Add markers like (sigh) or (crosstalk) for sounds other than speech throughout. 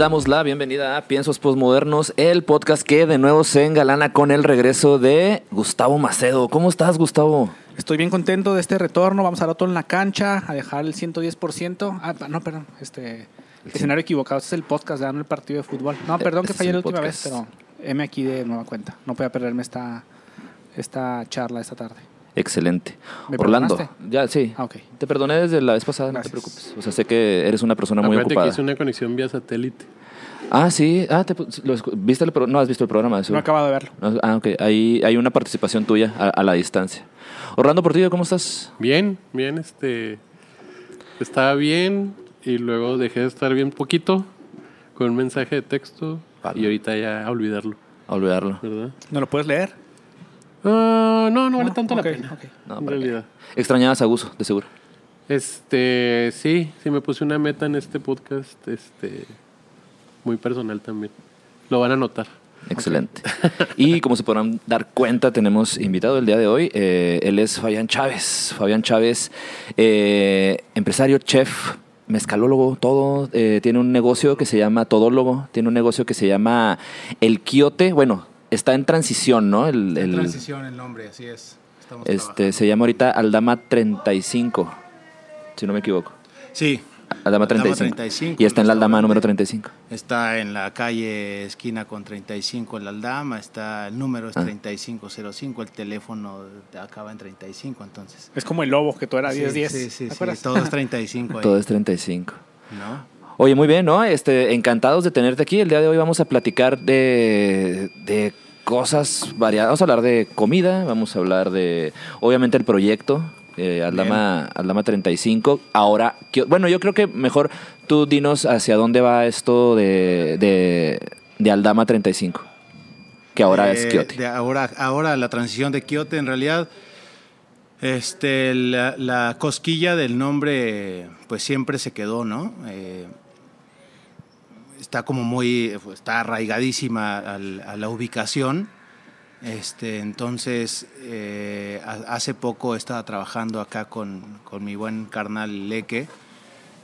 Damos la bienvenida a Piensos Postmodernos, el podcast que de nuevo se engalana con el regreso de Gustavo Macedo. ¿Cómo estás, Gustavo? Estoy bien contento de este retorno. Vamos a dar otro en la cancha, a dejar el 110%. Ah, no, perdón, este escenario equivocado. Este es el podcast, no el partido de fútbol. No, perdón que Este es fallé el la última podcast. vez, pero M aquí de nueva cuenta. No podía perderme esta, esta charla esta tarde. Excelente. ¿Me Orlando, perdonaste? ya sí. Ah. Te perdoné desde la vez pasada, Gracias. no te preocupes. O sea, sé que eres una persona muy Acuérdate que ocupada. hice una conexión vía satélite. Ah, sí. Ah, te lo ¿viste el pro- no has visto el programa de No acabo de verlo. Ah, ok. Ahí hay una participación tuya a, a la distancia. Orlando Portillo, ¿cómo estás? Bien, bien, este. Estaba bien y luego dejé de estar bien poquito con un mensaje de texto Vale. y ahorita ya a olvidarlo, A olvidarlo. ¿verdad? ¿No lo puedes leer? Ah, no, no vale tanto la pena. No, en ¿para qué? realidad. Extrañabas a Guso, de seguro. Este, sí, sí me puse una meta en este podcast, este, muy personal también. Lo van a notar. Excelente. Y como se podrán dar cuenta, tenemos invitado el día de hoy. eh, él es Fabián Chávez. Fabián Chávez, eh, empresario, chef, mezcalólogo, todo. eh, tiene un negocio que se llama Todólogo. Tiene un negocio que se llama El Quiote. Bueno, está en transición, ¿no? El, En el- transición el nombre, así es. Estamos este, trabajando. se llama ahorita Aldama 35, si no me equivoco. Sí. Aldama Aldama 35. 35, Y está en la Aldama número 35. Está en la calle esquina con 35 en la Aldama, está el número es Ah. 3505, el teléfono acaba en 35, entonces. Es como el lobo, que tú eras Sí, 10-10. Sí, sí, ¿te sí, acuerdas? todo es (laughs) 35 ahí, Todo es 35. ¿no? Oye, muy bien, ¿no? Este, encantados de tenerte aquí. El día de hoy vamos a platicar de, de cosas variadas. Vamos a hablar de comida, vamos a hablar de, obviamente, el proyecto, eh, Aldama, Aldama 35. Ahora, bueno, yo creo que mejor tú dinos hacia dónde va esto de, de, de Aldama 35, que ahora es Eh, de ahora, ahora la transición de Kiote, en realidad, este, la, la cosquilla del nombre, pues siempre se quedó, ¿no? Eh, está como muy, está arraigadísima al- a la ubicación. Este, entonces, eh, ha- hace poco estaba trabajando acá con, con mi buen carnal Leque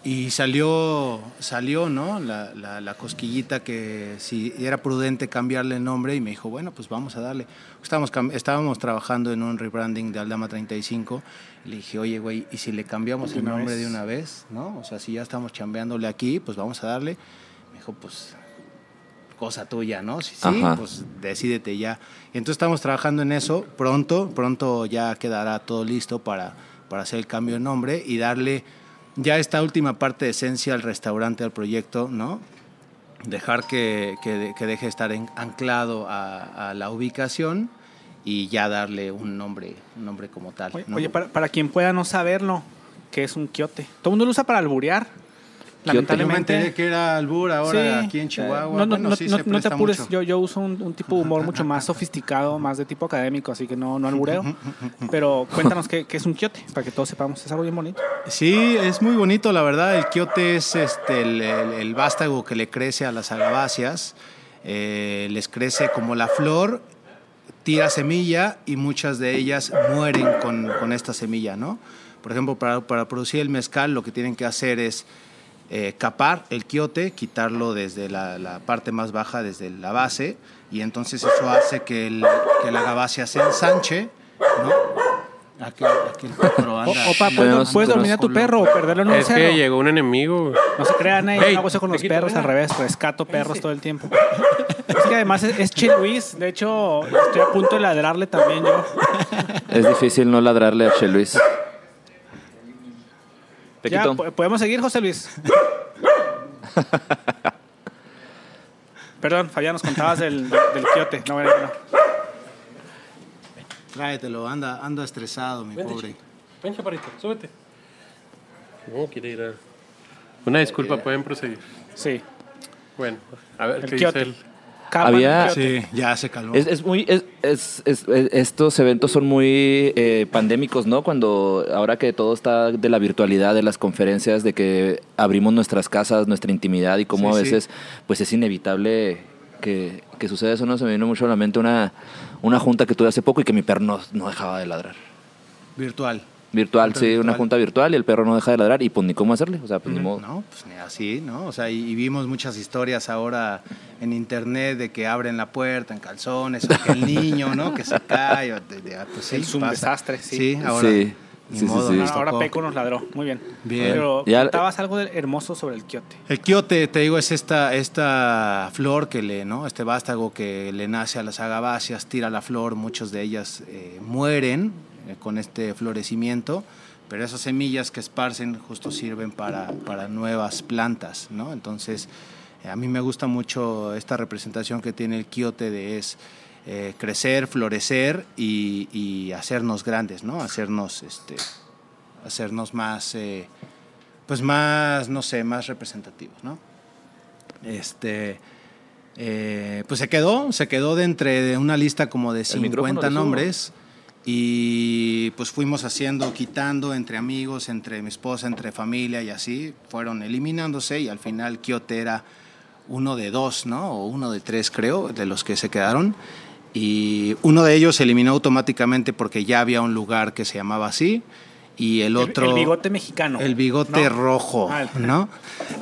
y salió, salió ¿no? La, la- la cosquillita que si era prudente cambiarle el nombre y me dijo, bueno, pues vamos a darle. Estábamos, estábamos trabajando en un rebranding de Aldama 35 y le dije, oye, güey, ¿y si le cambiamos el nombre vez. de una vez? ¿no? O sea, si ya estamos chambeándole aquí, pues vamos a darle. Dijo, pues cosa tuya, ¿no? Si sí, Ajá. pues decídete ya. Y entonces estamos trabajando en eso. Pronto, pronto ya quedará todo listo para, para hacer el cambio de nombre y darle ya esta última parte de esencia al restaurante, al proyecto, ¿no? Dejar que, que, de- que deje de estar en- anclado a, a la ubicación y ya darle un nombre, un nombre como tal. Oye, ¿no? oye, para, para quien pueda no saberlo, ¿qué es un quiote? Todo el mundo lo usa para alburear. Yo me enteré Lamentablemente. que era albur ahora Sí, aquí en Chihuahua. No, no, Bueno, no, sí no- no te apures, mucho. yo, yo uso un, un tipo de humor mucho más (laughs) sofisticado, más de tipo académico, así que no, no albureo. (laughs) (laughs) Pero cuéntanos qué, qué es un quiote, para que todos sepamos. Es algo bien bonito. Sí, es muy bonito, la verdad. El quiote es este, el, el- el vástago que le crece a las agaváceas. Eh, les crece como la flor, tira semilla y muchas de ellas mueren con, con esta semilla, ¿no? Por ejemplo, para, para producir el mezcal lo que tienen que hacer es eh, capar el quiote, quitarlo desde la, la parte más baja, desde la base, y entonces eso hace que, el, que la agavácea se ensanche, ¿no? Aquí, aquí el pájaro O- anda. Opa, ¿puedes, puedes dormir a tu perro o perderlo en un Es cerro? que llegó un enemigo. No se crean, eh, Hey, yo hago eso con los perros al revés, rescato perros todo el tiempo. Es que además es, es Che Luis, de hecho estoy a punto de ladrarle también yo. Es difícil no ladrarle a Che Luis. Te Ya, quito. ¿podemos seguir, José Luis? Perdón, Fabián, nos contabas del, del quiote. No, bueno, no. Tráetelo, anda, anda estresado, mi Vente, pobre. chico. Ven, chaparrito, súbete. No, quiere ir a... Una disculpa, pueden proseguir. Sí. Bueno, a ver El qué quiote. dice él. Había-. Sí, ya se calmó. Es, es muy, es, es- es- es- estos eventos son muy eh, pandémicos, ¿no? Cuando ahora que todo está de la virtualidad, de las conferencias, de que abrimos nuestras casas, nuestra intimidad y cómo Sí, a sí. veces, pues es inevitable que, que suceda eso, ¿no? Se me vino mucho a la mente una, una junta que tuve hace poco y que mi perro no, no dejaba de ladrar. Virtual. Virtual, Junta sí, una junta virtual y el perro no deja de ladrar y pues ni cómo hacerle, o sea, pues ni modo. No, pues ni así, ¿no? O sea, y, y vimos muchas historias ahora en internet de que abren la puerta en calzones, o que el (laughs) niño, ¿no? Que se cae, o de- de- pues sí, Es un pasa. desastre, sí. Sí, ahora. Sí, ni sí, sí, modo, sí. nos Ahora. Peco nos ladró. Muy bien. Bien. Pero Ya- contabas algo hermoso sobre el quiote. El quiote, te digo, es esta, esta flor que le, ¿no? Este vástago que le nace a las agaváceas, tira la flor, muchas de ellas eh, mueren eh, con este florecimiento, pero esas semillas que esparcen justo sirven para, para nuevas plantas, ¿no? Entonces, eh, a mí me gusta mucho esta representación que tiene el quiote de es eh, crecer, florecer y, y hacernos grandes, ¿no? Hacernos, este, hacernos más... pues más, no sé, más representativos, ¿no? Este, eh, pues se quedó, se quedó de entre de una lista como de El micrófono 50 le subo. Y pues fuimos haciendo, quitando entre amigos, entre mi esposa, entre familia y así, fueron eliminándose y al final Kiote era uno de dos, ¿no? O uno de tres, creo, de los que se quedaron. Y uno de ellos se eliminó automáticamente porque ya había un lugar que se llamaba así. Y el otro. el bigote mexicano. El bigote ¿No? rojo, Ah, el- ¿no?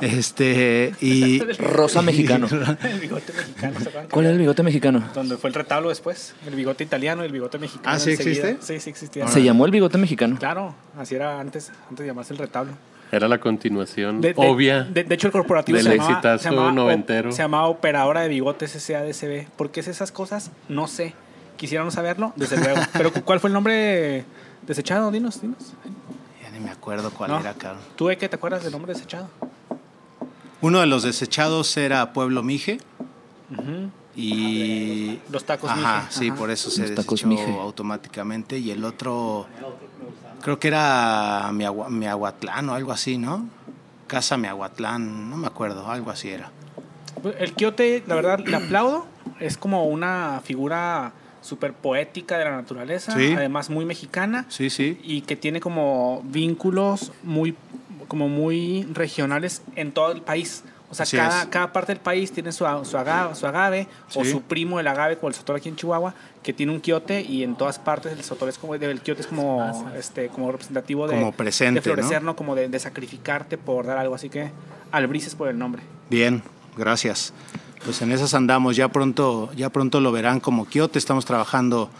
Este. Y. (laughs) (laughs) Rosa mexicano. el bigote mexicano. ¿se acuerdan? ¿Cuál es el bigote mexicano? Donde fue el retablo después. El bigote italiano y el bigote mexicano. Ah, ¿sí enseguida. existe? Sí, sí existía. Se llamó el bigote mexicano. Claro, así era antes, antes de llamarse el retablo. Era la continuación De, de- obvia. De, de hecho, el corporativo del se llamaba, exitazo se llamaba noventero. Se llamaba Operadora de Bigotes SADCB. ¿Por qué es esas cosas? No sé. Quisiéramos saberlo, desde luego. (laughs) Pero ¿cuál fue el nombre desechado? Dinos, dinos. Ya ni me acuerdo cuál No. era, Carlos. ¿Tú de qué te acuerdas del nombre desechado? Uno de los desechados era Pueblo Mije. Y. Los tacos Ajá, Mije, sí, ajá. por eso se Los tacos desechó Mije. automáticamente. Y el otro. Creo que era Miahuatlán o algo así, ¿no? Casa Miahuatlán, no me acuerdo, algo así era. El Quiote, la verdad, le aplaudo. Es como una figura súper poética de la naturaleza. Sí. Además, muy mexicana. Sí, sí. y que tiene como vínculos muy como muy regionales en todo el país. O sea, Así cada, es. cada parte del país tiene su, su, agave, su agave o su primo el agave, como el sotol aquí en Chihuahua, que tiene un quiote y en todas partes el sotol es como, el quiote es como, este, como representativo de, Como presente, de florecer, ¿no? ¿no? Como de, de sacrificarte por dar algo. Así que albrices por el nombre. Bien, gracias. Pues en esas andamos, ya pronto, ya pronto lo verán como Quiote, estamos trabajando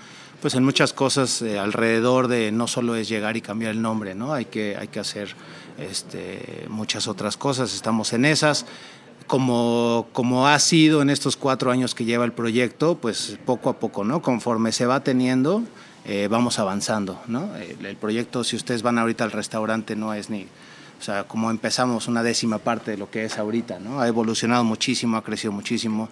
pues en muchas cosas eh, alrededor de no solo es llegar y cambiar el nombre, ¿no? Hay que, hay que hacer este, muchas otras cosas, estamos en esas. Como, como ha sido en estos cuatro años que lleva el proyecto, pues poco a poco, ¿no? Conforme se va teniendo, eh, vamos avanzando, ¿no? El, el proyecto, si ustedes van ahorita al restaurante, no es ni, sea, como empezamos una décima parte de lo que es ahorita, ¿no? Ha evolucionado muchísimo, ha crecido muchísimo.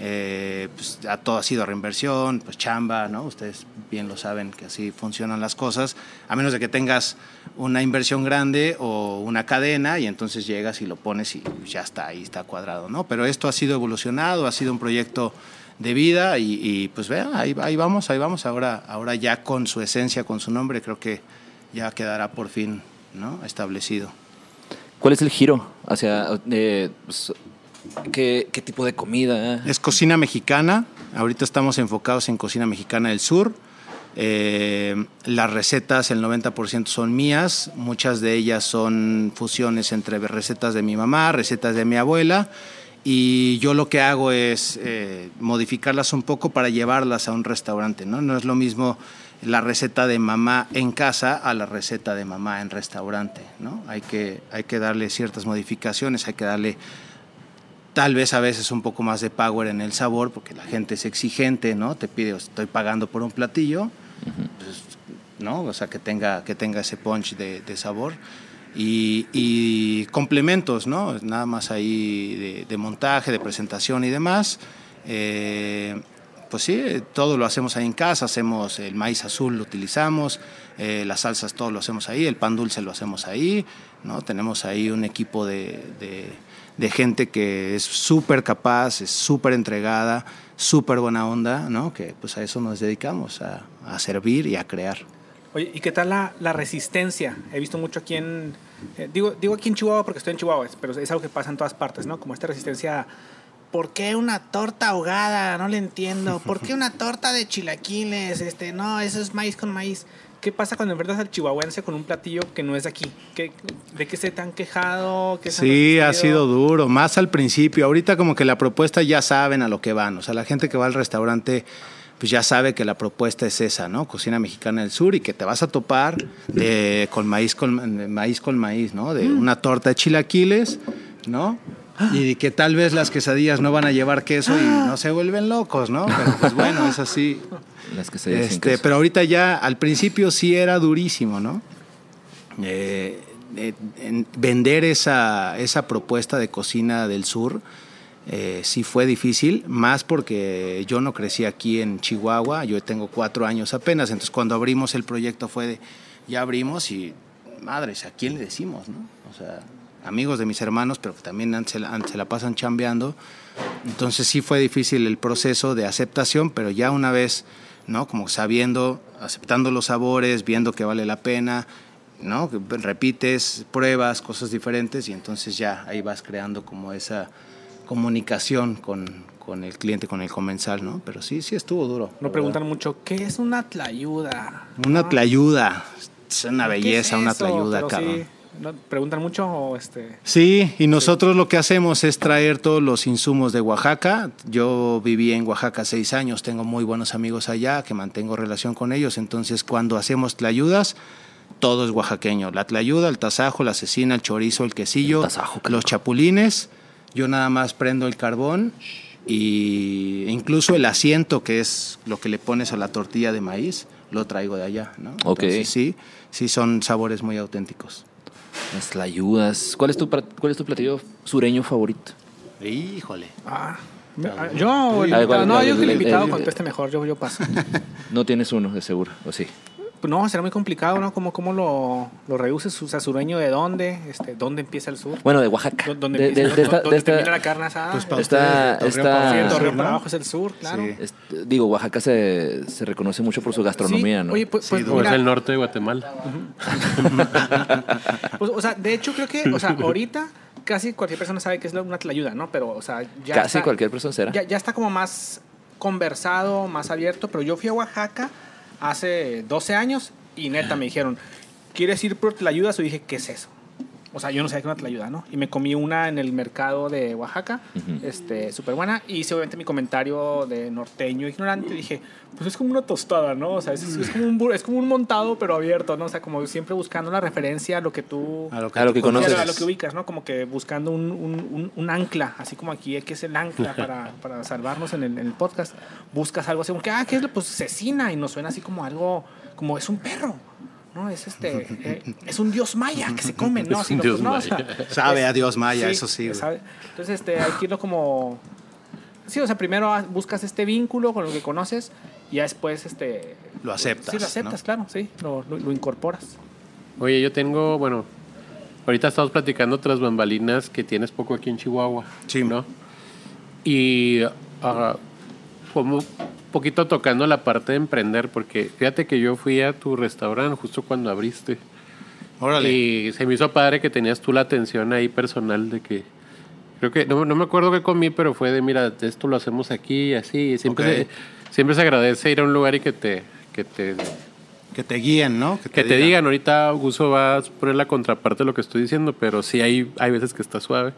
eh, pues, todo ha sido reinversión, pues chamba, ¿no? Ustedes bien lo saben que así funcionan las cosas, a menos de que tengas una inversión grande o una cadena y entonces llegas y lo pones y ya está, ahí está cuadrado, ¿no? Pero esto ha sido evolucionado, ha sido un proyecto de vida y, y, pues vean, ahí, ahí vamos, ahí vamos, ahora, ahora ya con su esencia, con su nombre, creo que ya quedará por fin, ¿no? Establecido. ¿Cuál es el giro hacia eh, pues, qué, qué tipo de comida? Es cocina mexicana. Ahorita estamos enfocados en cocina mexicana del sur. Eh, las recetas, el 90% son mías. Muchas de ellas son fusiones entre recetas de mi mamá, recetas de mi abuela. Y yo lo que hago es eh, modificarlas un poco para llevarlas a un restaurante. ¿no? no es lo mismo la receta de mamá en casa a la receta de mamá en restaurante. ¿no? Hay, que, hay que darle ciertas modificaciones, hay que darle tal vez a veces un poco más de power en el sabor, porque la gente es exigente, ¿no? Te pide, estoy pagando por un platillo, pues, ¿no? O sea, que tenga, que tenga ese punch de, de sabor. Y, y complementos, ¿no? Nada más ahí de, de montaje, de presentación y demás. Eh, pues sí, todo lo hacemos ahí en casa, hacemos el maíz azul, lo utilizamos, eh, las salsas, todo lo hacemos ahí, el pan dulce lo hacemos ahí, ¿no? Tenemos ahí un equipo de, de, de gente que es súper capaz, es súper entregada, súper buena onda, ¿no? Que pues a eso nos dedicamos, a, a servir y a crear. Oye, ¿y qué tal la, la resistencia? He visto mucho aquí en... eh, digo, digo aquí en Chihuahua porque estoy en Chihuahua, pero es algo que pasa en todas partes, ¿no? Como esta resistencia... ¿Por qué una torta ahogada? No le entiendo. ¿Por qué una torta de chilaquiles? Este, no, eso es maíz con maíz. ¿qué pasa cuando enfrentas al chihuahuense con un platillo que no es de aquí? ¿Qué, ¿De qué se te han quejado? ¿Qué se han Sí, ha sido duro, más al principio. Ahorita como que la propuesta ya saben a lo que van. O sea, la gente que va al restaurante pues ya sabe que la propuesta es esa, ¿no? Cocina mexicana del sur y que te vas a topar de, con maíz con de maíz con maíz, ¿no? De una torta de chilaquiles, ¿no? Y que tal vez las quesadillas no van a llevar queso y no se vuelven locos, ¿no? Pero pues bueno, es así. Las que se dicen Este, pero ahorita ya, al principio sí era durísimo, ¿no? Eh, eh, en vender esa, esa propuesta de cocina del sur eh, sí fue difícil, más porque yo no crecí aquí en Chihuahua, yo tengo cuatro años apenas, entonces cuando abrimos el proyecto fue de, ya abrimos y, madres, ¿a quién le decimos, no? O sea, amigos de mis hermanos, pero que también se, la- han- se la pasan chambeando, entonces sí fue difícil el proceso de aceptación, pero ya una vez, ¿no? Como sabiendo, aceptando los sabores, viendo que vale la pena, ¿no? Repites, pruebas, cosas diferentes y entonces ya ahí vas creando como esa comunicación con, con el cliente, con el comensal, ¿no? Pero sí, sí estuvo duro. No preguntan mucho, ¿qué es una tlayuda? Una Ah, tlayuda, es una ¿qué es belleza, una tlayuda, Pero cabrón. sí. Preguntan mucho o este... Sí, y nosotros lo que hacemos es traer todos los insumos de Oaxaca. Yo viví en Oaxaca seis años, tengo muy buenos amigos allá, que mantengo relación con ellos. Entonces, cuando hacemos tlayudas, todo es oaxaqueño. La tlayuda, el tasajo, la cecina, el chorizo, el quesillo, El tasajo, qué los chapulines. Yo nada más prendo el carbón y incluso el asiento, que es lo que le pones a la tortilla de maíz, lo traigo de allá. ¿no? Ok. Entonces, sí, sí son sabores muy auténticos. Las tlayudas. ¿Cuál es tu, cuál es tu platillo sureño favorito? Híjole. Ah, ah, yo, el invitado- igual, no, yo que el invitado conteste mejor, yo, yo paso. No tienes uno, de seguro, ¿o sí? No, será muy complicado, ¿no? ¿Cómo, cómo lo, lo reduces? O sea, sureño de dónde? Este, ¿Dónde empieza el sur? Bueno, de Oaxaca. ¿Dó- ¿Dónde de, empieza? de- de esta- ¿Dónde de esta- termina la carne asada? Pues, para abajo, Torreón ¿no? para abajo es el sur, claro. Sí. es- digo, Oaxaca se, se reconoce mucho por su gastronomía, Sí, ¿no? Oye, pues, Sí, pues mira, es el norte de Guatemala. (laughs) pues, o sea, de hecho creo que, o sea, (laughs) ahorita casi cualquier persona sabe que es una tlayuda, ¿no? Pero, o sea, ya Casi está- cualquier persona será. Ya, ya está como más conversado, más abierto, pero yo fui a Oaxaca hace 12 años y neta me dijeron, ¿quieres ir por tlayudas? O dije, ¿qué es eso? O sea, yo no sabía que era una tlayuda, ¿no? Y me comí una en el mercado de Oaxaca, Ujú. este, súper buena. Y hice obviamente mi comentario de norteño ignorante. Dije, pues es como una tostada, ¿no? O sea, es, es como, un, es como un montado, pero abierto, ¿no? O sea, como siempre buscando la referencia a lo que tú... A lo que, A lo que conoces. A lo que ubicas, ¿no? Como que buscando un, un- un- un ancla, así como aquí, que es el ancla (laughs) para, para salvarnos en el, en el podcast. Buscas algo así como que, ah, ¿qué es? Pues cecina, y nos suena así como algo, como es un perro, ¿no? Es este, eh, es un dios maya que se come, ¿no? (laughs) Es un lo- dios pues, no, o maya. sea, (laughs) Sabe es- a Dios maya, eso sí. güey. sabe. Entonces, este, hay que irlo como... Sí, o sea, primero buscas este vínculo con lo que conoces y ya después, este... Lo aceptas, Sí, lo aceptas, ¿no? claro, sí, lo, lo- lo incorporas. Oye, yo tengo, bueno, ahorita estamos platicando otras bambalinas que tienes poco aquí en Chihuahua. Sí. ¿No? Y como un poquito tocando la parte de emprender, porque fíjate que yo fui a tu restaurante justo cuando abriste. Órale. Y se me hizo padre que tenías tú la atención ahí personal de que. Creo que. No, no me acuerdo qué comí, pero fue de, mira, esto lo hacemos aquí y así. Y siempre, se, siempre se agradece ir a un lugar y que te. Que te, Que te guíen, ¿no? que te digan, ahorita Augusto va a poner la contraparte de lo que estoy diciendo, pero sí hay, hay veces que está suave.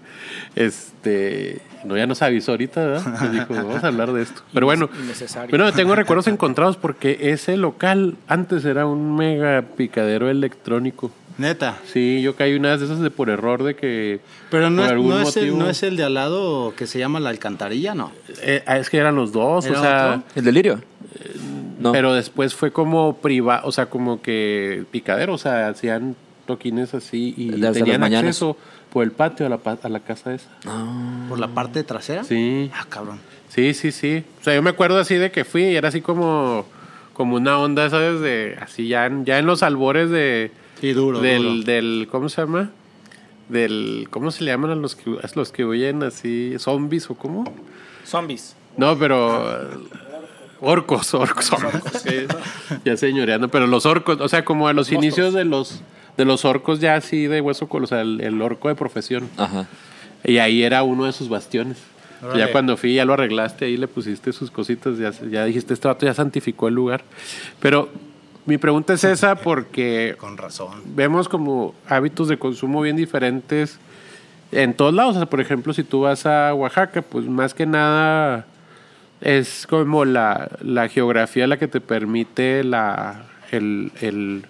Este, no, ya nos avisó ahorita, ¿verdad? Nos dijo, vamos a hablar de esto. (laughs) Pero bueno, Innecesario. bueno, tengo recuerdos encontrados porque ese local antes era un mega picadero electrónico. Neta. Sí, yo caí una de esas de por error de que. Pero no por es, algún no, es el, no es el de al lado que se llama la alcantarilla, ¿no. Eh, ah, es que eran los dos, o ¿Era sea. otro? ¿El delirio? No. Pero después fue como privado, o sea, como que picadero, o sea, hacían toquines así y tenían acceso por el patio a la, pa- a la casa esa. Por la parte trasera. Sí, Ah, cabrón. sí, sí, sí. O sea, yo me acuerdo así de que fui y era así como, como una onda, ¿sabes? De así ya en, ya en los albores de Sí, duro, del, duro. del, ¿cómo se llama? Del, ¿cómo se le llaman a los que, a los que huyen así, zombies o cómo? Zombies. No, pero orcos, orcos, sí. (laughs) ya señoreando, pero los orcos, o sea, como a los, Los inicios de los de los orcos ya así de hueso col, o sea, el, el orco de profesión. Ajá. Y ahí era uno de sus bastiones. Órale. Ya cuando fui, ya lo arreglaste, ahí le pusiste sus cositas, ya, ya dijiste, este vato ya santificó el lugar. Pero mi pregunta es esa porque (laughs) Con razón. vemos como hábitos de consumo bien diferentes en todos lados. O sea, por ejemplo, si tú vas a Oaxaca, pues más que nada es como la, la geografía la que te permite la, el, el,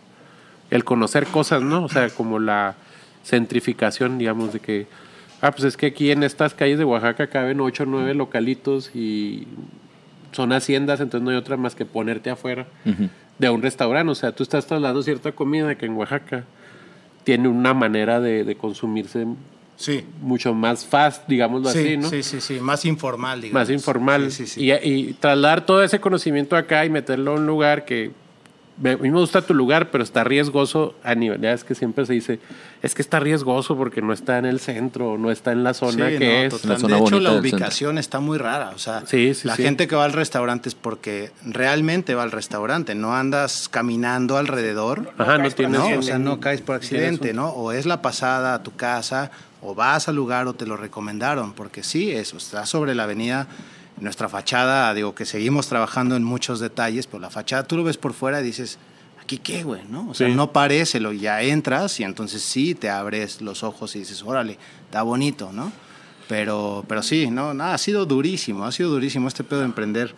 el conocer cosas, ¿no? O sea, como la centrificación, digamos, de que, ah, pues es que aquí en estas calles de Oaxaca caben ocho o nueve localitos y son haciendas, entonces no hay otra más que ponerte afuera de un restaurante. O sea, tú estás trasladando cierta comida que en Oaxaca tiene una manera de, de consumirse Sí. mucho más fast, digámoslo Sí, así, ¿no? sí, sí, sí, más informal, digamos. Más informal. Sí, sí, sí. Y, y trasladar todo ese conocimiento acá y meterlo a un lugar que... me- A mí me gusta tu lugar, pero está riesgoso a nivel... Ya es que siempre se dice, es que está riesgoso porque no está en el centro, no está en la zona Sí, que no, es. total. La zona de hecho, la centro. ubicación está muy rara. O sea, Sí, sí, la sí. gente que va al restaurante es porque realmente va al restaurante, no andas caminando alrededor. Ajá, no por tienes... No, o sea, no caes por accidente, ¿no? O es la pasada a tu casa, o vas al lugar o te lo recomendaron, porque sí, eso, está sobre la avenida. Nuestra fachada, digo que seguimos trabajando en muchos detalles, pero la fachada tú lo ves por fuera y dices, ¿aquí qué, güey? ¿no? O sea, Sí. no parece, lo ya entras y entonces sí te abres los ojos y dices, órale, está bonito, ¿no? Pero, pero sí, no, nada, ha sido durísimo, ha sido durísimo este pedo de emprender.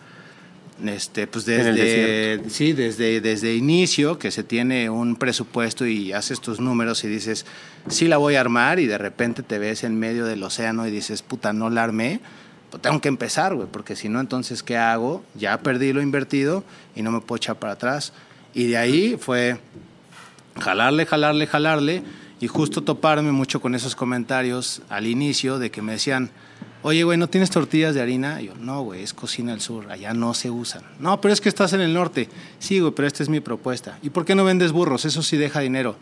Este, pues desde, sí, desde, desde inicio que se tiene un presupuesto y haces tus números y dices, sí la voy a armar y de repente te ves en medio del océano y dices, puta, no la armé, pues tengo que empezar, güey, porque si no, entonces, ¿qué hago? Ya perdí lo invertido y no me puedo echar para atrás. Y de ahí fue jalarle, jalarle, jalarle y justo toparme mucho con esos comentarios al inicio de que me decían, oye, güey, ¿no tienes tortillas de harina? Y yo, no, güey, es cocina del sur, allá no se usan. No, pero es que estás en el norte. Sí, güey, pero esta es mi propuesta. ¿Y por qué no vendes burros? Eso sí deja dinero.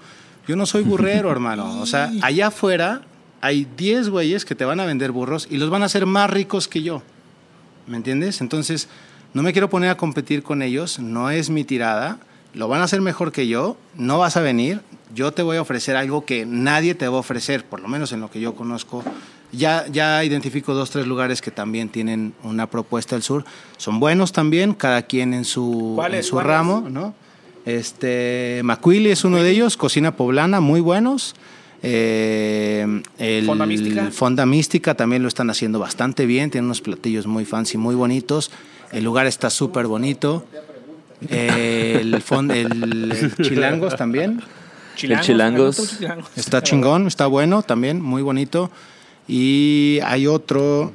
Yo no soy burrero, (laughs) hermano. O sea, allá afuera hay 10 güeyes que te van a vender burros y los van a hacer más ricos que yo. ¿Me entiendes? Entonces, no me quiero poner a competir con ellos, no es mi tirada, lo van a hacer mejor que yo, no vas a venir, yo te voy a ofrecer algo que nadie te va a ofrecer, por lo menos en lo que yo conozco. Ya, ya identifico dos, tres lugares que también tienen una propuesta del sur. Son buenos también, cada quien en su, en su ramo, ¿no? Este, Macuili es uno de ellos, cocina poblana, muy buenos. Eh, el Fonda Mística. Fonda Mística también lo están haciendo bastante bien, tienen unos platillos muy fancy, muy bonitos. El lugar está súper bonito. Eh, el, fon- el- el (laughs) Chilangos también Chilangos, mucho Chilangos. está chingón, está bueno también, muy bonito. Y hay otro.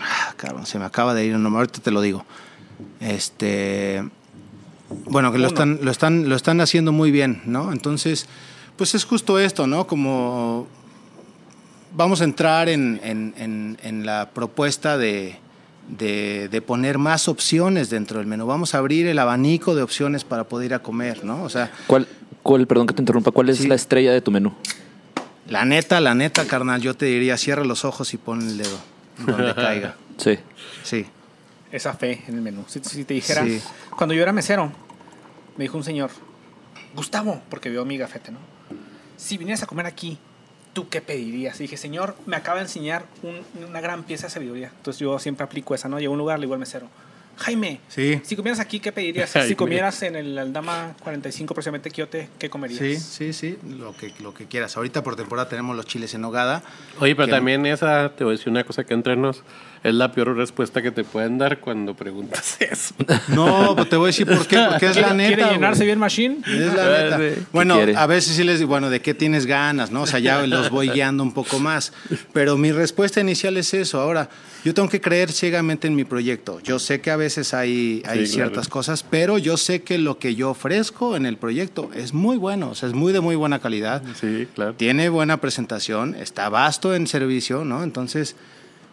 Ah, cabrón, se me acaba de ir el nombre, ahorita te lo digo. Este. Bueno, que lo están, lo, están, lo están haciendo muy bien, ¿no? Entonces, pues es justo esto, ¿no? Como vamos a entrar en, en- en- en la propuesta de, de- de poner más opciones dentro del menú. Vamos a abrir el abanico de opciones para poder ir a comer, ¿no? O sea, ¿Cuál, cuál, perdón que te interrumpa, cuál es Sí. la estrella de tu menú? La neta, la neta, carnal, yo te diría, cierra los ojos y pon el dedo donde caiga. (laughs) Sí. Sí. Esa fe en el menú. Si, si te dijera, Sí. cuando yo era mesero, me dijo un señor, Gustavo, porque vio mi gafete, ¿no? Si vinieras a comer aquí, ¿tú qué pedirías? Y dije, señor, me acaba de enseñar un- una gran pieza de sabiduría. Entonces yo siempre aplico esa, ¿no? Llego a un lugar, le digo al mesero, Jaime, Sí. si comieras aquí, ¿qué pedirías? (laughs) Jaime. Si comieras en el Aldama 45, próximamente Quiote, ¿qué comerías? Sí, sí, sí, lo que, lo que quieras. Ahorita por temporada tenemos los chiles en nogada. Oye, pero Que- también esa, te voy a decir una cosa que entre nos, es la peor respuesta que te pueden dar cuando preguntas (laughs) eso. No, pues te voy a decir por qué, porque es la ¿Quiere, neta. ¿quiere llenarse güey. bien Machine? Es la Ah, neta. Bueno, a veces sí les digo, bueno, ¿de qué tienes ganas? ¿no? O sea, ya los voy guiando un poco más. Pero mi respuesta inicial es eso. Ahora, yo tengo que creer ciegamente en mi proyecto. Yo sé que a veces hay, hay Sí, ciertas claro. cosas, pero yo sé que lo que yo ofrezco en el proyecto es muy bueno. O sea, es muy de muy buena calidad. Sí, claro. Tiene buena presentación, está vasto en servicio, ¿no? Entonces,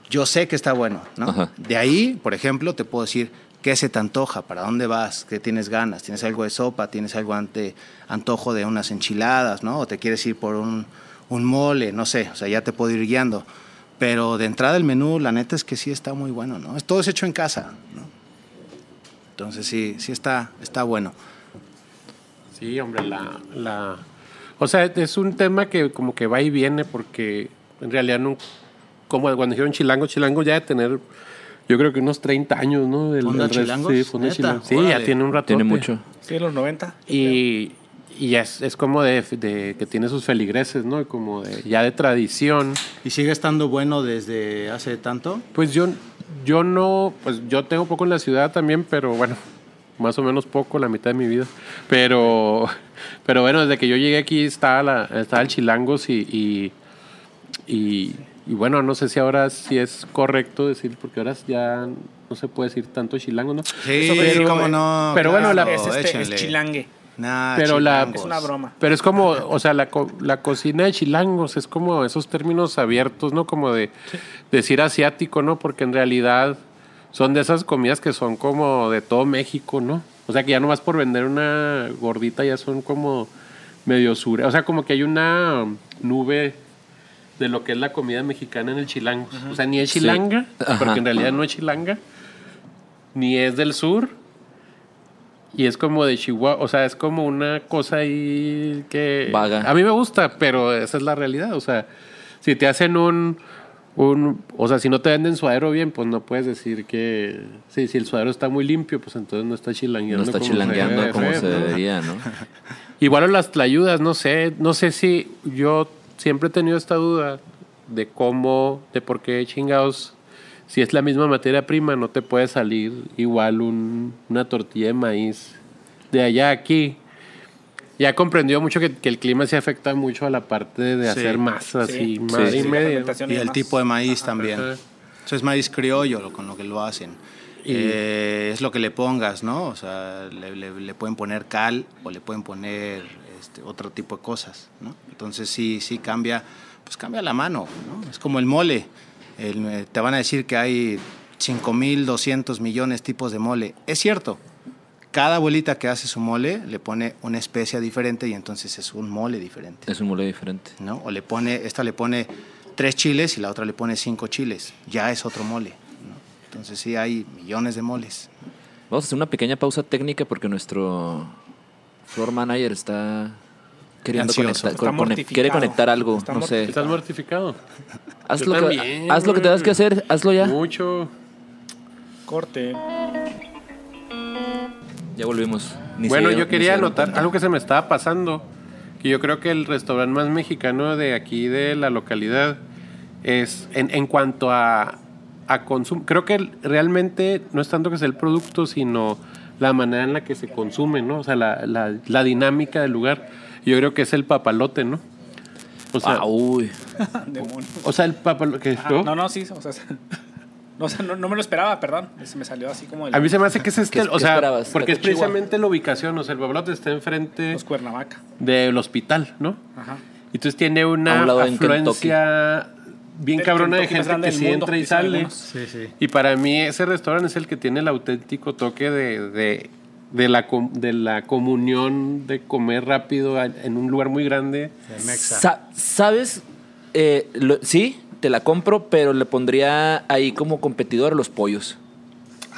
yo sé que está bueno, ¿no? Ajá. De ahí, por ejemplo, te puedo decir qué se te antoja, para dónde vas, qué tienes ganas, tienes algo de sopa, tienes algo ante antojo de unas enchiladas, ¿no? O te quieres ir por un, un mole, no sé, o sea, ya te puedo ir guiando. Pero de entrada el menú, la neta es que sí está muy bueno, ¿no? Es todo es hecho en casa, ¿no? Entonces sí, sí está, está bueno. Sí, hombre, la, la... O sea, es un tema que como que va y viene porque en realidad no... Como cuando dijeron chilango, chilango ya de tener yo creo que unos 30 años, ¿no? El, ¿Fonda el resto- Chilangos? Sí, Fonda ¿Neta? Chilangos. Sí, ya tiene un rato. Tiene mucho. Sí, en los 90. Y, y es, es como de, de que tiene sus feligreses, ¿no? Y como de, ya de tradición. ¿Y sigue estando bueno desde hace tanto? Pues yo, yo no, pues yo tengo poco en la ciudad también, pero bueno, más o menos poco, la mitad de mi vida. Pero, pero bueno, desde que yo llegué aquí estaba, la, estaba el Chilangos y, y, y, y bueno, no sé si ahora sí es correcto decir, porque ahora ya no se puede decir tanto Chilango, ¿no? Sí, pero- cómo no. pero bueno, la- es, este, es chilangue. Nah, Pero la-. Es una broma. Pero es como, o sea, la, co- la cocina de chilangos es como esos términos abiertos, ¿no? Como de decir asiático, ¿no? Porque en realidad son de esas comidas que son como de todo México, ¿no? O sea, que ya nomás por vender una gordita ya son como medio sur. O sea, como que hay una nube de lo que es la comida mexicana en el chilangos. O sea, ni es chilanga, porque en realidad no es chilanga, ni es del sur. Y es como de Chihuahua, o sea, es como una cosa ahí que... Vaga. A mí me gusta, pero esa es la realidad. O sea, si te hacen un... un o sea, si no te venden suadero bien, pues no puedes decir que... Sí, si el suadero está muy limpio, pues entonces no está chilangueando. No está como se chilangueando debe como ser, se ¿no? debería, ¿no? (laughs) Igual en las tlayudas, no sé, no sé si yo siempre he tenido esta duda de cómo, de por qué chingados, si es la misma materia prima, no te puede salir igual un- una tortilla de maíz de allá a aquí. Ya comprendió mucho que, que el clima se afecta mucho a la parte de Sí. hacer masas Sí. y madre Sí, y sí. media. Y el tipo de maíz también. Ajá. Eso es maíz criollo lo- con lo que lo hacen. Eh, es lo que le pongas, ¿no? O sea, le, le- le pueden poner cal o le pueden poner este, otro tipo de cosas, ¿no? Entonces sí, sí cambia, pues cambia la mano, ¿no? Es como el mole. El, eh, te van a decir que hay 5.200 millones tipos de mole. Es cierto. Cada abuelita que hace su mole le pone una especia diferente y entonces es un mole diferente. Es un mole diferente. ¿no? O le pone, esta le pone tres chiles y la otra le pone cinco chiles. Ya es otro mole. ¿no? Entonces sí hay millones de moles. Vamos a hacer una pequeña pausa técnica porque nuestro floor manager está queriendo Ansioso. conectar, Está quiere conectar algo, Está no sé. ¿Estás mortificado? Haz Yo lo, que, también, haz lo que tengas que hacer, hazlo ya. Mucho. Corte. Ya volvimos. Ni bueno, se yo quería anotar algo que se me estaba pasando, que yo creo que el restaurante más mexicano de aquí de la localidad es en, en cuanto a, a consumo, creo que realmente no es tanto que sea el producto, sino la manera en la que se consume, ¿no? O sea, la, la, la dinámica del lugar. Yo creo que es el papalote, ¿no? O sea, Ah, uy. (laughs) O sea el papalote... Ah, no, no, sí. O sea, (laughs) no, o sea, no, no me lo esperaba, perdón. Se me salió así como el, A mí se me hace que es este, ¿Qué- o qué sea, esperabas? porque es precisamente la ubicación, o sea, el papalote está enfrente los Cuernavaca. del hospital, ¿no? Ajá. Entonces tiene una un lado en afluencia bien cabrona de gente que sí entra y sale. algunos. Sí, sí. Y para mí ese restaurante es el que tiene el auténtico toque de, de, de la, com- de la comunión de comer rápido en un lugar muy grande. Sa- ¿Sabes? Eh, lo- sí, te la compro, pero le pondría ahí como competidor los pollos.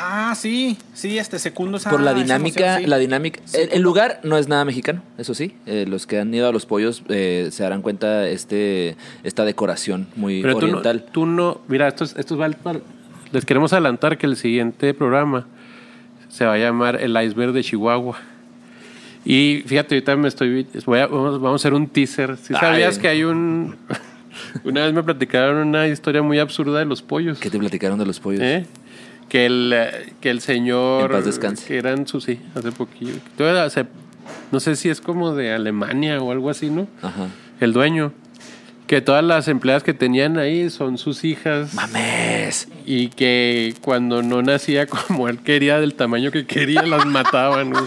Ah, sí. Sí, este segundo esa Por la dinámica, emoción, sí. la dinámica. Sí, el, el lugar no es nada mexicano, eso sí. Eh, los que han ido a los pollos eh, se darán cuenta este esta decoración muy Pero tú no, oriental. tú no, mira, esto es, esto es val- par- les queremos adelantar que el siguiente programa se va a llamar El Iceberg de Chihuahua. Y fíjate, ahorita me estoy, voy a- vamos, vamos a hacer un teaser. Si sabías que hay un, (laughs) una vez me platicaron una historia muy absurda de los pollos. ¿Qué te platicaron de los pollos? ¿Eh? Que el, eh, que el señor. En paz descanse. Que eran sus, sí, hace poquillo. Todavía no sé si es como de Alemania o algo así, ¿no? Ajá. El dueño. Que todas las empleadas que tenían ahí son sus hijas. ¡Mames! Y que cuando no nacía (laughs) como él quería, del tamaño que quería, las mataban. (laughs) (laughs)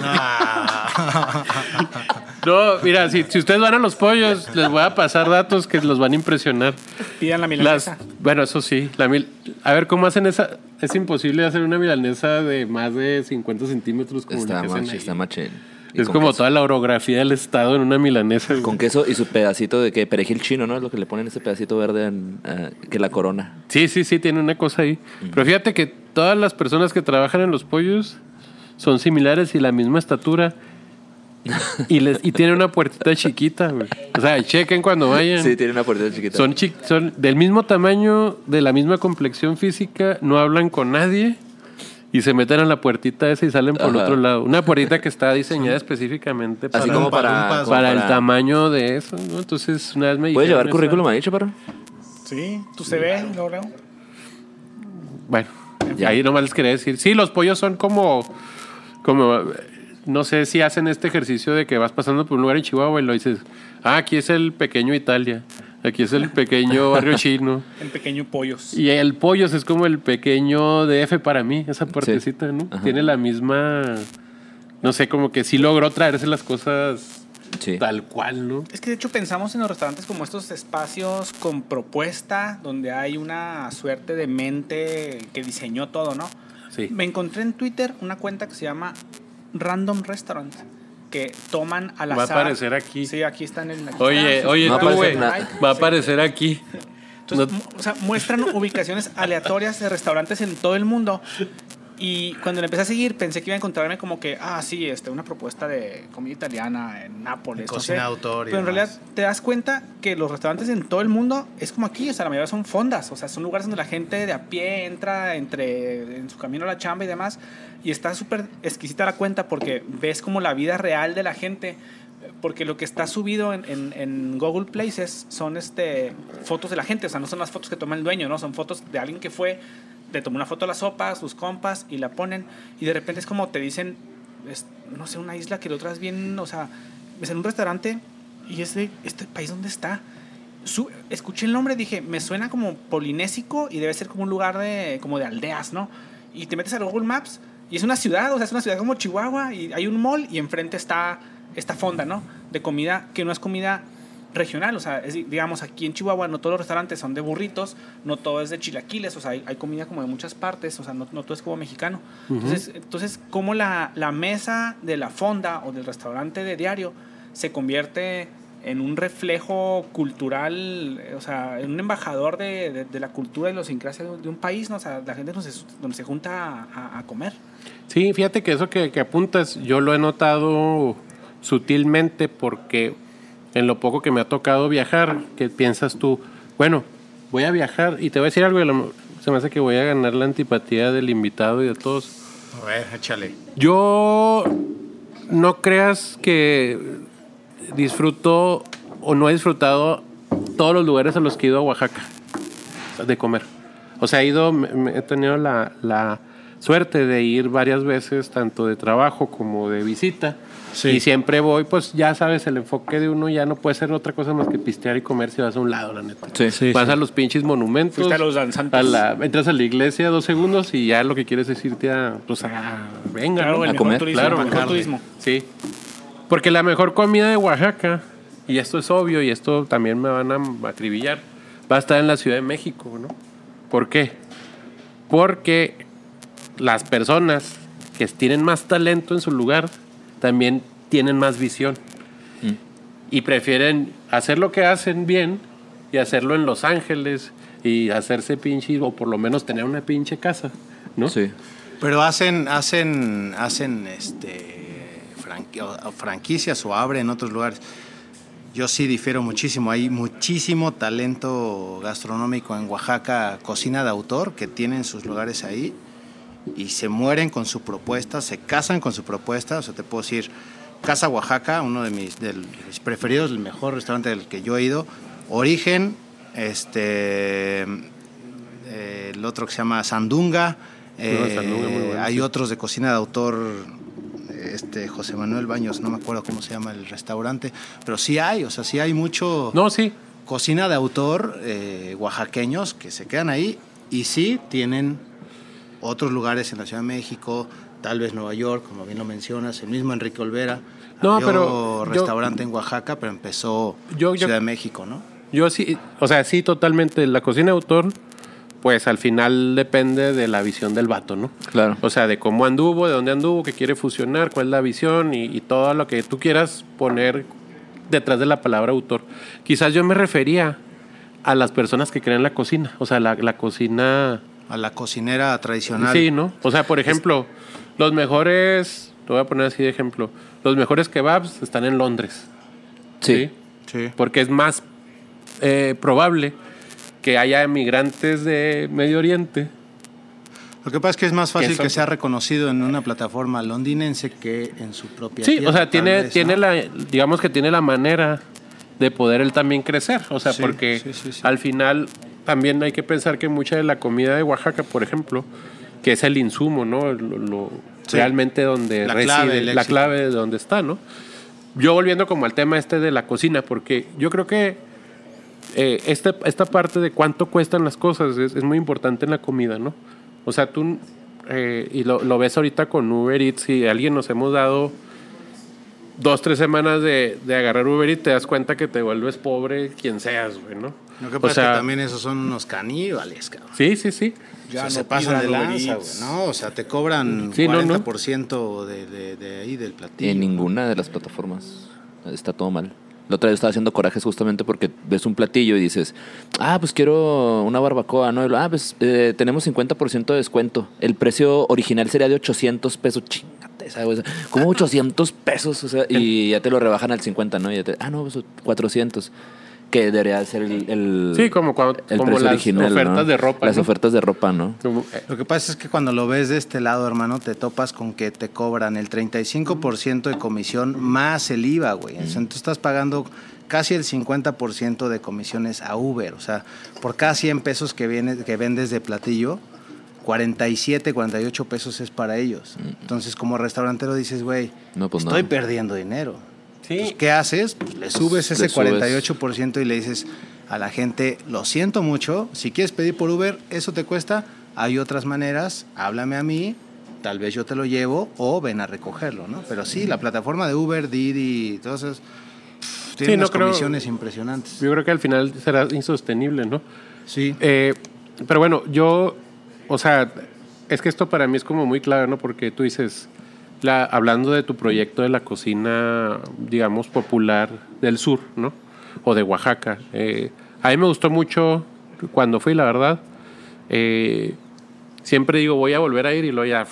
No, mira, si, si ustedes van a los pollos, les voy a pasar datos que los van a impresionar. Pidan la Las, milanesa. bueno, eso sí. La mil, a ver, ¿cómo hacen esa? Es imposible hacer una milanesa de más de 50 centímetros como Está la que hacen ahí. está machín. Y Es como queso. toda la orografía del estado en una milanesa. Con queso y su pedacito de que perejil chino, ¿no? Es lo que le ponen ese pedacito verde en, ah, que la corona. Sí, sí, sí, tiene una cosa ahí. Pero fíjate que todas las personas que trabajan en los pollos son similares y la misma estatura. Y, les, y tiene una puertita chiquita, güey. O sea, chequen cuando vayan. Sí, tiene una puerta chiquita. Son, chi- son del mismo tamaño, de la misma complexión física, no hablan con nadie y se meten a la puertita esa y salen por el Ajá. otro lado. Una puertita que está diseñada específicamente para, Así como para, como para el tamaño de eso, ¿no? Entonces, una vez me ¿Puedes llevar currículum esa- ahí, chaparro? Sí, tu CV, luego, luego. Bueno, Ya. ahí nomás les quería decir. Sí, los pollos son como, como, no sé si hacen este ejercicio de que vas pasando por un lugar en Chihuahua y lo dices, ah, aquí es el pequeño Italia, aquí es el pequeño (laughs) barrio chino. El pequeño pollos. Y el pollos es como el pequeño DF para mí, esa partecita, ¿no? Ajá. Tiene la misma, no sé, como que sí logró traerse las cosas Sí. tal cual, ¿no? Es que de hecho pensamos en los restaurantes como estos espacios con propuesta, donde hay una suerte de mente que diseñó todo, ¿no? Sí. Me encontré en Twitter una cuenta que se llama Random Restaurant, que toman al Va a azar. aparecer aquí. Sí, aquí está en el. aquí Oye, está. oye, No tú, güey, va a aparecer aquí. Entonces, No- o sea, muestran ubicaciones aleatorias de restaurantes en todo el mundo. Y cuando le empecé a seguir, pensé que iba a encontrarme como que, ah, sí, este, una propuesta de comida italiana en Nápoles. No cocina sé. de autor Pero en realidad te das cuenta que los restaurantes en todo el mundo es como aquí, o sea, la mayoría son fondas, o sea, son lugares donde la gente de a pie entra entre en su camino a la chamba y demás. Y está súper exquisita la cuenta porque ves como la vida real de la gente. Porque lo que está subido en, en- en Google Places son este, fotos de la gente, o sea, no son las fotos que toma el dueño, ¿no? Son fotos de alguien que fue, le tomó una foto a la sopa, sus compas, y la ponen, y de repente es como te dicen, es, no sé, una isla que lo otras bien, o sea, es en un restaurante, y es de, ¿este país dónde está? Su- escuché el nombre, dije, me suena como polinésico y debe ser como un lugar de, como de aldeas, ¿no? Y te metes a Google Maps y es una ciudad, o sea, es una ciudad como Chihuahua y hay un mall y enfrente está esta fonda, ¿no? De comida que no es comida regional, o sea, es, digamos, aquí en Chihuahua no todos los restaurantes son de burritos, no todo es de chilaquiles, o sea, hay, hay comida como de muchas partes, o sea, no, no todo es como mexicano. Entonces, entonces como la, la mesa de la fonda o del restaurante de diario se convierte en un reflejo cultural, eh, o sea, en un embajador de, de- de la cultura y la idiosincrasia de, de un país, ¿no? O sea, la gente donde se, donde se junta a, a comer. Sí, fíjate que eso que, que apuntas, yo lo he notado sutilmente porque en lo poco que me ha tocado viajar, que piensas tú, bueno, voy a viajar y te voy a decir algo, y lo- se me hace que voy a ganar la antipatía del invitado y de todos. A ver, échale. Yo no creas que disfruto o no he disfrutado todos los lugares a los que he ido a Oaxaca de comer. O sea, he ido, me- me- he tenido la, la suerte de ir varias veces, tanto de trabajo como de visita. Sí. Y siempre voy, pues ya sabes, el enfoque de uno ya no puede ser otra cosa más que pistear y comer si vas a un lado, la neta. Sí. Sí, vas sí. a los pinches monumentos. Fuiste a los danzantes. a la- entras a la iglesia dos segundos y ya lo que quieres es irte a, pues a, venga, Claro, ¿no? el A mejor comer, turismo, claro, el mejor turismo. Sí. Porque la mejor comida de Oaxaca, y esto es obvio, y esto también me van a acribillar, va a estar en la Ciudad de México, ¿no? ¿Por qué? Porque las personas que tienen más talento en su lugar también tienen más visión. Mm. Y prefieren hacer lo que hacen bien y hacerlo en Los Ángeles y hacerse pinche, o por lo menos tener una pinche casa, ¿no? Sí. Pero hacen, hacen, hacen este franqui- o- o franquicias o abren en otros lugares. Yo sí difiero muchísimo. Hay muchísimo talento gastronómico en Oaxaca, cocina de autor, que tienen sus lugares ahí y se mueren con su propuesta, se casan con su propuesta. O sea, te puedo decir, Casa Oaxaca, uno de mis, de mis preferidos, el mejor restaurante del que yo he ido. Origen, este, eh, el otro que se llama Sandunga. eh, Sandunga, bueno, hay sí. otros de cocina de autor, este José Manuel Baños, no me acuerdo cómo se llama el restaurante, pero sí hay, o sea, sí hay mucho No, sí. cocina de autor eh, oaxaqueños que se quedan ahí y sí tienen otros lugares en la Ciudad de México, tal vez Nueva York, como bien lo mencionas, el mismo Enrique Olvera. No, abrió pero yo- restaurante en Oaxaca, pero empezó Yo- yo- Ciudad de México, ¿no? Yo sí, o sea, sí, totalmente. La cocina de autor, pues al final depende de la visión del vato, ¿no? Claro. O sea, de cómo anduvo, de dónde anduvo, qué quiere fusionar, cuál es la visión y, y todo lo que tú quieras poner detrás de la palabra autor. Quizás yo me refería a las personas que creen la cocina, o sea, la, la cocina... A la cocinera tradicional. Sí, ¿no? O sea, por ejemplo, los mejores te voy a poner así de ejemplo, los mejores kebabs están en Londres. Sí. Sí. Porque es más eh, probable que haya migrantes de Medio Oriente. Lo que pasa es que es más fácil Que sea reconocido en una plataforma londinense que en su propia Sí, tierra, o sea, tiene, vez, tiene ¿no? la, digamos que tiene la manera de poder él también crecer. O sea, Sí, porque sí, sí, sí. al final también hay que pensar que mucha de la comida de Oaxaca, por ejemplo, que es el insumo, ¿no? Lo, lo- Sí. Realmente donde La reside, clave la clave de donde está, ¿no? Yo volviendo como al tema este de la cocina, porque yo creo que eh, esta, esta parte de cuánto cuestan las cosas es, es muy importante en la comida, ¿no? O sea, tú, eh, y lo, lo ves ahorita con Uber Eats, y alguien nos hemos dado dos, tres semanas de, de agarrar Uber Eats, te das cuenta que te vuelves pobre quien seas, güey, ¿no? Lo que O pasa sea, es que también esos son unos caníbales, cabrón. Sí, sí, sí. o sea, no se pasan de lanza, güey, ¿no? O sea, te cobran Sí, no, no. 40% De, de, de ahí del platillo. En ninguna de las plataformas. Está todo mal. La otra vez estaba haciendo corajes justamente porque ves un platillo y dices, ah, pues quiero una barbacoa, ¿no? Y lo, ah, pues eh, tenemos 50% de descuento. El precio original sería de 800 pesos. Chingate esa, güey. ¿Cómo 800 pesos? O sea, y ya te lo rebajan al 50, ¿no? Y ya te, ah, no, pues 400. Que debería ser el, el, Sí, como cuando- el como precio las original, ofertas ¿no? de ropa, Las ¿no? ofertas de ropa, ¿no? Eh, Lo que pasa es que cuando lo ves de este lado, hermano, te topas con que te cobran el 35% de comisión más el IVA, güey. Entonces tú estás pagando casi el 50% de comisiones a Uber. O sea, por cada 100 pesos que, viene, que vendes de platillo, 47, 48 pesos es para ellos. Entonces, como restaurantero dices, güey, No, pues estoy no. perdiendo dinero. Sí. Entonces, ¿Qué haces? Pues le subes le ese subes. 48% y le dices a la gente, lo siento mucho, si quieres pedir por Uber, eso te cuesta, hay otras maneras, háblame a mí, tal vez yo te lo llevo o ven a recogerlo, ¿no? Pero sí, la plataforma de Uber, Didi, todas esas, pff, tiene Sí, no unas creo- comisiones impresionantes. yo creo que al final será insostenible, ¿no? Sí. Eh, pero bueno, yo, o sea, es que esto para mí es como muy clave, ¿no? Porque tú dices, la, hablando de tu proyecto de la cocina, digamos, popular del sur, ¿no? O de Oaxaca. eh, a mí me gustó mucho cuando fui, la verdad. Eh, siempre digo, voy a volver a ir y luego ya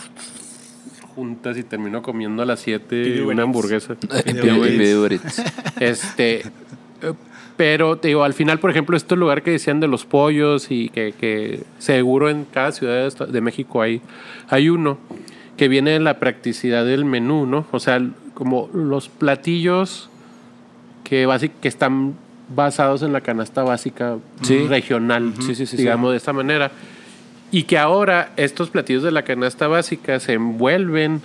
juntas y termino comiendo a las 7 Pide Uber una hamburguesa. (laughs) Este, pero te digo, al final, por ejemplo, este lugar que decían de los pollos y que, que seguro en cada ciudad de México hay, hay uno que viene de la practicidad del menú, ¿no? O sea, como los platillos que, basi- que están basados en la canasta básica Sí. regional, Sí, sí, sí, digamos de esta manera. Y que ahora estos platillos de la canasta básica se envuelven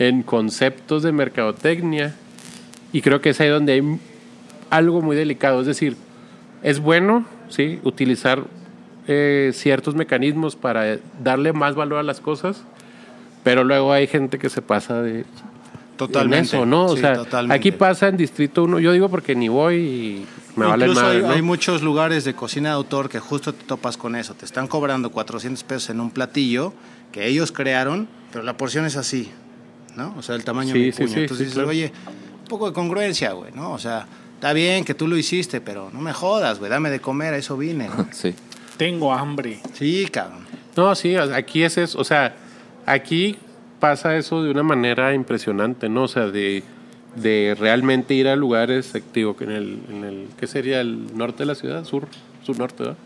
en conceptos de mercadotecnia y creo que es ahí donde hay algo muy delicado. Es decir, es bueno, sí, utilizar eh, ciertos mecanismos para darle más valor a las cosas, pero luego hay gente que se pasa de Totalmente. en eso, ¿no? O Sí, sea, totalmente. aquí pasa en Distrito 1, yo digo porque ni voy y me vale Incluso madre, hay, ¿no? hay muchos lugares de cocina de autor que justo te topas con eso. Te están cobrando 400 pesos en un platillo que ellos crearon, pero la porción es así, ¿no? O sea, el tamaño Sí, de mi sí, puño. sí, Entonces sí, dices, claro. oye, un poco de congruencia, güey, ¿no? O sea, está bien que tú lo hiciste, pero no me jodas, güey, dame de comer, a eso vine, ¿no? (laughs) Sí. Tengo hambre. Sí, cabrón. No, sí, aquí es eso, o sea, aquí pasa eso de una manera impresionante, ¿no? O sea, de, de realmente ir a lugares, digo, que en el, en el, ¿qué sería? ¿El norte de la ciudad? ¿Sur? ¿Sur norte, ¿verdad?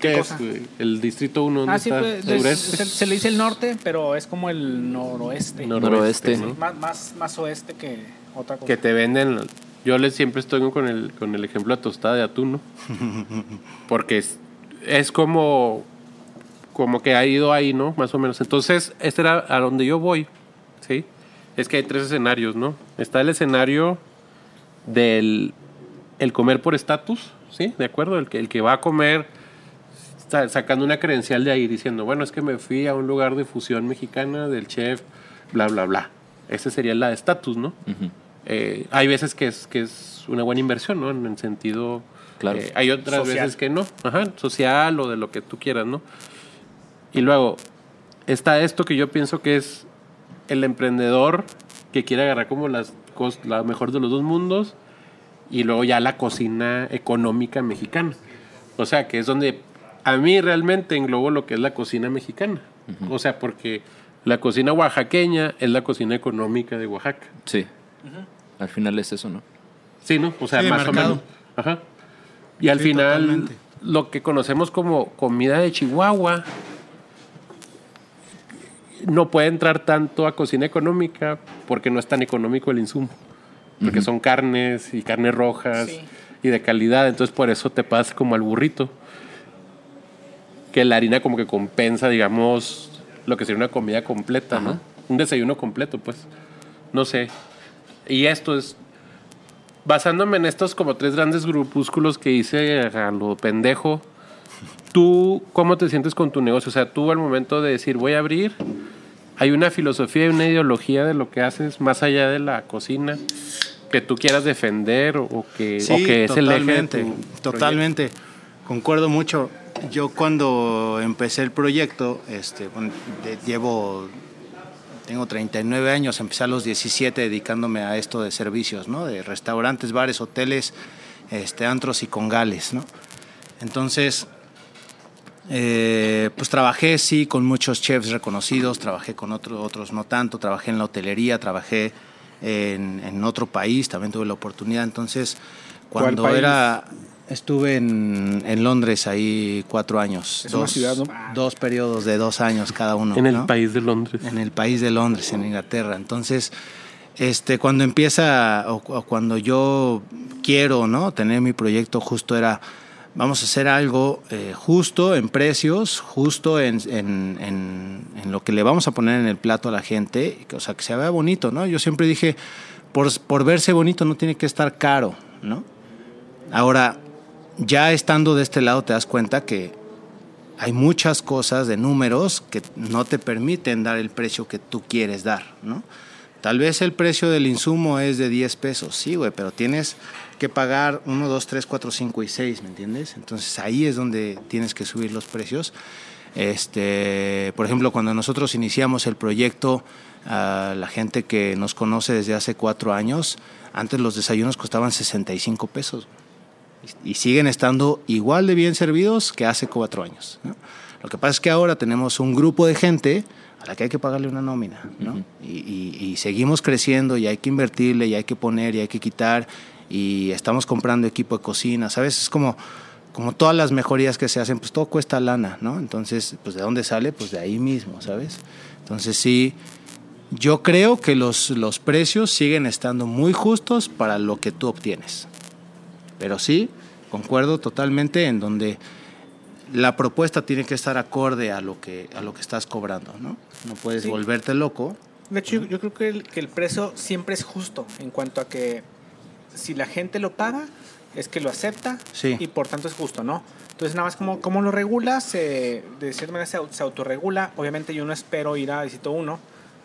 ¿Qué es? güey? El distrito 1, ¿dónde Ah, sí, está? pues, se, se le dice el norte, pero es como el noroeste. Noroeste. ¿no? Más, más, más oeste que otra cosa. Que te venden, yo les siempre estoy con el, con el ejemplo de tostada de atún, ¿no? (laughs) Porque es, es como, como que ha ido ahí, ¿no? Más o menos. Entonces, este era a donde yo voy, ¿sí? Es que hay tres escenarios, ¿no? Está el escenario del el comer por estatus, ¿sí? ¿De acuerdo? El que, el que va a comer sa- sacando una credencial de ahí diciendo, bueno, es que me fui a un lugar de fusión mexicana del chef, bla, bla, bla. Ese sería la de estatus, ¿no? Ujú. Eh, hay veces que es, que es una buena inversión, ¿no? En el sentido... Claro. eh, hay otras Social. veces que no. Ajá, social o de lo que tú quieras, ¿no? Y luego está esto que yo pienso que es el emprendedor que quiere agarrar como las cos- la mejor de los dos mundos y luego ya la cocina económica mexicana. O sea, que es donde a mí realmente englobo lo que es la cocina mexicana. O sea, porque La cocina oaxaqueña es la cocina económica de Oaxaca. Sí. Al final es eso, ¿no? Sí, ¿no? O sea, Sí, más mercado. o menos. Ajá. Y al Sí, final, totalmente. lo que conocemos como comida de Chihuahua no puede entrar tanto a cocina económica porque no es tan económico el insumo. Porque son carnes y carnes rojas Sí. y de calidad. Entonces, por eso te pasa como al burrito. Que la harina como que compensa, digamos, lo que sería una comida completa, ¿no? Un desayuno completo, pues. No sé. Y esto es basándome en estos como tres grandes grupúsculos que hice a lo pendejo, ¿tú cómo te sientes con tu negocio? O sea, tú al momento de decir voy a abrir, hay una filosofía y una ideología de lo que haces más allá de la cocina que tú quieras defender o, que, Sí, o que es el eje de totalmente, tu totalmente. Concuerdo mucho. Yo cuando empecé el proyecto, este, llevo, tengo 39 años, empecé a los 17 dedicándome a esto de servicios, ¿no? De restaurantes, bares, hoteles, este, antros y congales, ¿no? Entonces, eh, pues trabajé sí con muchos chefs reconocidos, trabajé con otro- otros no tanto, trabajé en la hotelería, trabajé en, en otro país, también tuve la oportunidad. Entonces, ¿Cuál cuando país? era, estuve en, en Londres ahí cuatro años, Es una ciudad, ¿no? dos periodos de dos años cada uno. En el ¿no? país de Londres. en el país de Londres, en Inglaterra. Entonces, este, cuando empieza o, o cuando yo quiero, ¿no? Tener mi proyecto justo era, vamos a hacer algo eh, justo en precios, justo en, en- lo que le vamos a poner en el plato a la gente, o sea, que se vea bonito, ¿no? Yo siempre dije, por, por verse bonito no tiene que estar caro, ¿no? Ahora, ya estando de este lado te das cuenta que hay muchas cosas de números que no te permiten dar el precio que tú quieres dar, ¿no? Tal vez el precio del insumo es de 10 pesos, sí, güey, pero tienes que pagar 1, 2, 3, 4, 5 y 6, ¿me entiendes? Entonces ahí es donde tienes que subir los precios. Este, por ejemplo, cuando nosotros iniciamos el proyecto, a la gente que nos conoce desde hace cuatro años, antes los desayunos costaban 65 pesos y siguen estando igual de bien servidos que hace cuatro años. ¿no? Lo que pasa es que ahora tenemos un grupo de gente a la que hay que pagarle una nómina, ¿no? y, y- y seguimos creciendo y hay que invertirle y hay que poner y hay que quitar y estamos comprando equipo de cocina, ¿sabes? Es como, como todas las mejorías que se hacen, pues todo cuesta lana, ¿no? Entonces, pues ¿de dónde sale? Pues de ahí mismo, ¿sabes? Entonces sí, yo creo que los, los precios siguen estando muy justos para lo que tú obtienes. Pero sí, concuerdo totalmente en donde la propuesta tiene que estar acorde a lo que, a lo que estás cobrando, ¿no? No puedes Sí. volverte loco. De hecho, yo, yo creo que el, que el precio siempre es justo en cuanto a que si la gente lo paga, es que lo acepta Sí. y por tanto es justo, ¿no? Entonces, nada más como, como lo regulas, eh, de cierta manera se, au- se autorregula. Obviamente, yo no espero ir a Distrito 1,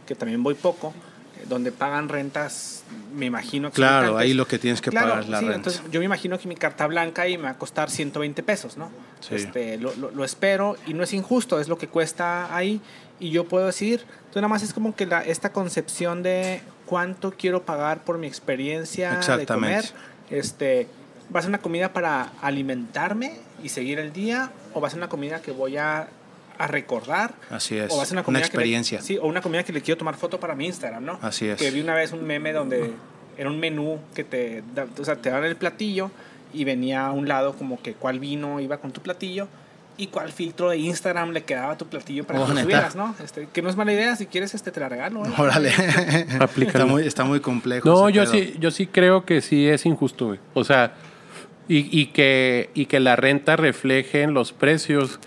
que también voy poco, eh, donde pagan rentas, me imagino. Claro, exorbitantes. ahí lo que tienes que Claro, pagar es la sí, renta. Entonces, yo me imagino que mi carta blanca y me va a costar 120 pesos, ¿no? Sí. Este, lo, lo- lo espero y no es injusto, es lo que cuesta ahí y yo puedo decidir. Entonces, nada más es como que la, esta concepción de cuánto quiero pagar por mi experiencia de comer. Este, ¿Va a ser una comida para alimentarme y seguir el día? ¿O va a ser una comida que voy a, a recordar? Así es, O va a ser una, una comida que le- experiencia. sí, o una comida que le quiero tomar foto para mi Instagram, ¿no? Así es. Que vi una vez un meme donde era un menú que te, o sea, te dan el platillo y venía a un lado como que cuál vino iba con tu platillo y cuál filtro de Instagram le quedaba a tu platillo para Oh, que lo ¿neta? subieras, ¿no? Este, que no es mala idea, si quieres este te la regalo. ¿eh? Órale. (laughs) Está, muy, está muy complejo. No, yo pedo. sí, yo sí creo que sí es injusto, güey. O sea, y, y que, y que la renta refleje en los precios.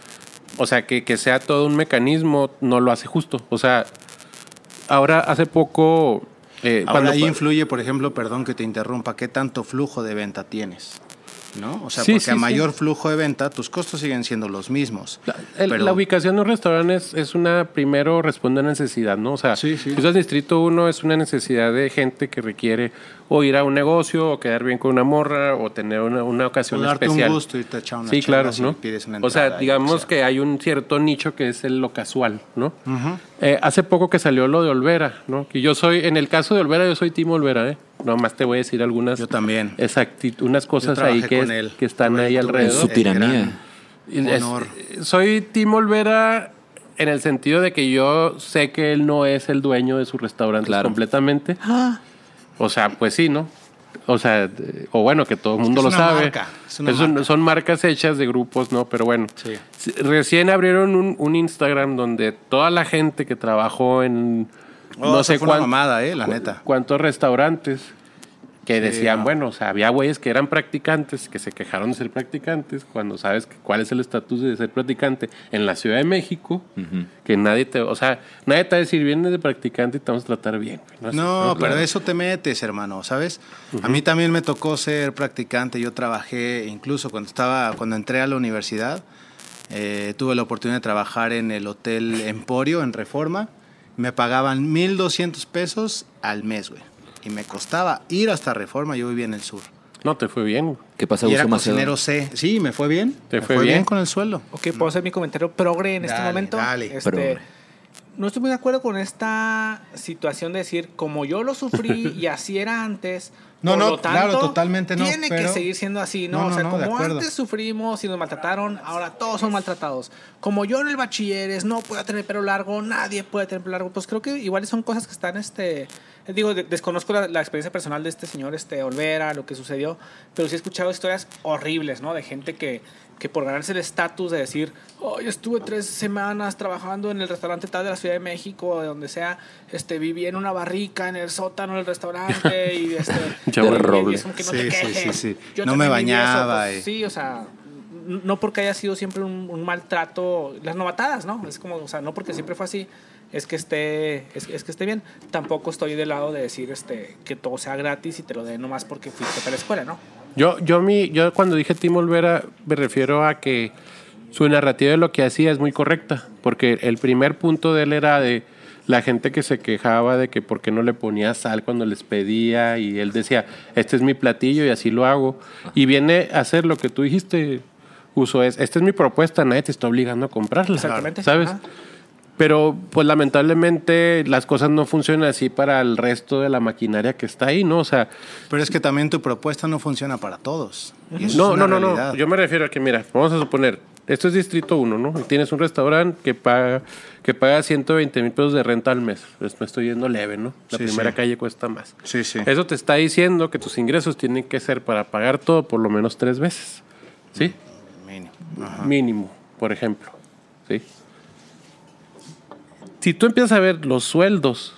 O sea, que, que sea todo un mecanismo, no lo hace justo. O sea, ahora hace poco. eh, Ahora cuando- ahí influye, por ejemplo, perdón que te interrumpa, ¿qué tanto flujo de venta tienes? ¿No? O sea, Sí, porque sí, a sí. mayor flujo de venta, tus costos siguen siendo los mismos. La, el- Pero- la ubicación de un restaurante es, es una, primero responde a una necesidad, ¿no? O sea, si en Distrito 1 es una necesidad de gente que requiere o ir a un negocio, o quedar bien con una morra, o tener una, una ocasión O darte especial. un gusto y te echar una Sí, claro, ¿no? pides una o sea, digamos sea. que hay un cierto nicho que es el lo casual, ¿no? Eh, hace poco que salió lo de Olvera, ¿no? Que yo soy, en el caso de Olvera, yo soy Timo Olvera, ¿eh? Nomás te voy a decir algunas, Yo también. unas cosas ahí que, con es- él. que están ahí alrededor. Su el tiranía. es- honor. soy Tim Olvera en el sentido de que yo sé que él no es el dueño de su restaurante Claro. completamente. O sea, pues sí, ¿no? O sea, eh, o bueno, que todo el mundo Es lo una sabe. marca, es una Es un- marca. son marcas hechas de grupos, ¿no? Pero bueno. Sí. Sí, Recién abrieron un, un Instagram donde toda la gente que trabajó en Oh, no sé fue una cuán- mamada, eh, la neta. cuántos restaurantes que Sí, decían, no. bueno, o sea, había güeyes que eran practicantes, que se quejaron de ser practicantes, cuando sabes que- cuál es el estatus de ser practicante en la Ciudad de México, que nadie te, o sea, nadie te va a decir, vienes de practicante y te vamos a tratar bien. güey". No, pero claro. eso te metes, hermano, ¿sabes? A mí también me tocó ser practicante. Yo trabajé, incluso cuando estaba, cuando entré a la universidad, eh, tuve la oportunidad de trabajar en el Hotel Emporio en Reforma. Me pagaban 1.200 pesos al mes, güey. Y me costaba ir hasta Reforma. Yo vivía en el sur. No, te fue bien. ¿Qué pasa, y era cocinero C. Sí, me fue bien. ¿Te me fue bien? con el sueldo. Ok, puedo hacer mi comentario progre en este momento. dale. Este, Progre. No estoy muy de acuerdo con esta situación de decir, como yo lo sufrí (laughs) y así era antes. No, por no, lo tanto, claro, totalmente no, Tiene que seguir siendo así, ¿no? No, o sea, no, como antes sufrimos y nos maltrataron, ahora todos son maltratados. Como yo en el bachilleres no puedo tener pelo largo, nadie puede tener pelo largo. Pues creo que igual son cosas que están, este. Digo, de- desconozco la, la experiencia personal de este señor, este Olvera, lo que sucedió, pero sí he escuchado historias horribles, ¿no? De gente que, que por ganarse el estatus de decir, hoy estuve tres semanas trabajando en el restaurante tal de la Ciudad de México, o de donde sea, este, viví en una barrica en el sótano del restaurante y (laughs) este. Chavo y- de y roble. es como que no Sí, te sí, quejes. sí, sí. Yo No me eso, bañaba, pues, eh. Sí, o sea, no porque haya sido siempre un, un maltrato, las novatadas, ¿no? Es como, o sea, no porque siempre fue así, es que esté, es, es que esté bien. Tampoco estoy del lado de decir este que todo sea gratis y te lo den nomás porque fuiste a la escuela, ¿no? Yo, yo, mi, yo cuando dije Tim Olvera me refiero a que su narrativa de lo que hacía es muy correcta, porque el primer punto de él era de la gente que se quejaba de que por qué no le ponía sal cuando les pedía y él decía, este es mi platillo y así lo hago. Y viene a hacer lo que tú dijiste, Uso, es, esta es mi propuesta, nadie te está obligando a comprarla. Exactamente, ¿Sabes? ajá. Pero pues lamentablemente las cosas no funcionan así para el resto de la maquinaria que está ahí, ¿no? O sea, Pero es que también tu propuesta no funciona para todos. Y eso no, es no, una no, no. Yo me refiero a que, mira, vamos a suponer, esto es Distrito 1, ¿no? Tienes un restaurante que paga, que paga 120 mil pesos de renta al mes. Pues me estoy yendo leve, ¿no? La Sí, primera sí. calle cuesta más. Sí, sí. Eso te está diciendo que tus ingresos tienen que ser para pagar todo por lo menos tres veces. ¿Sí? Mínimo. Ajá. Mínimo, por ejemplo. ¿Sí? Si tú empiezas a ver los sueldos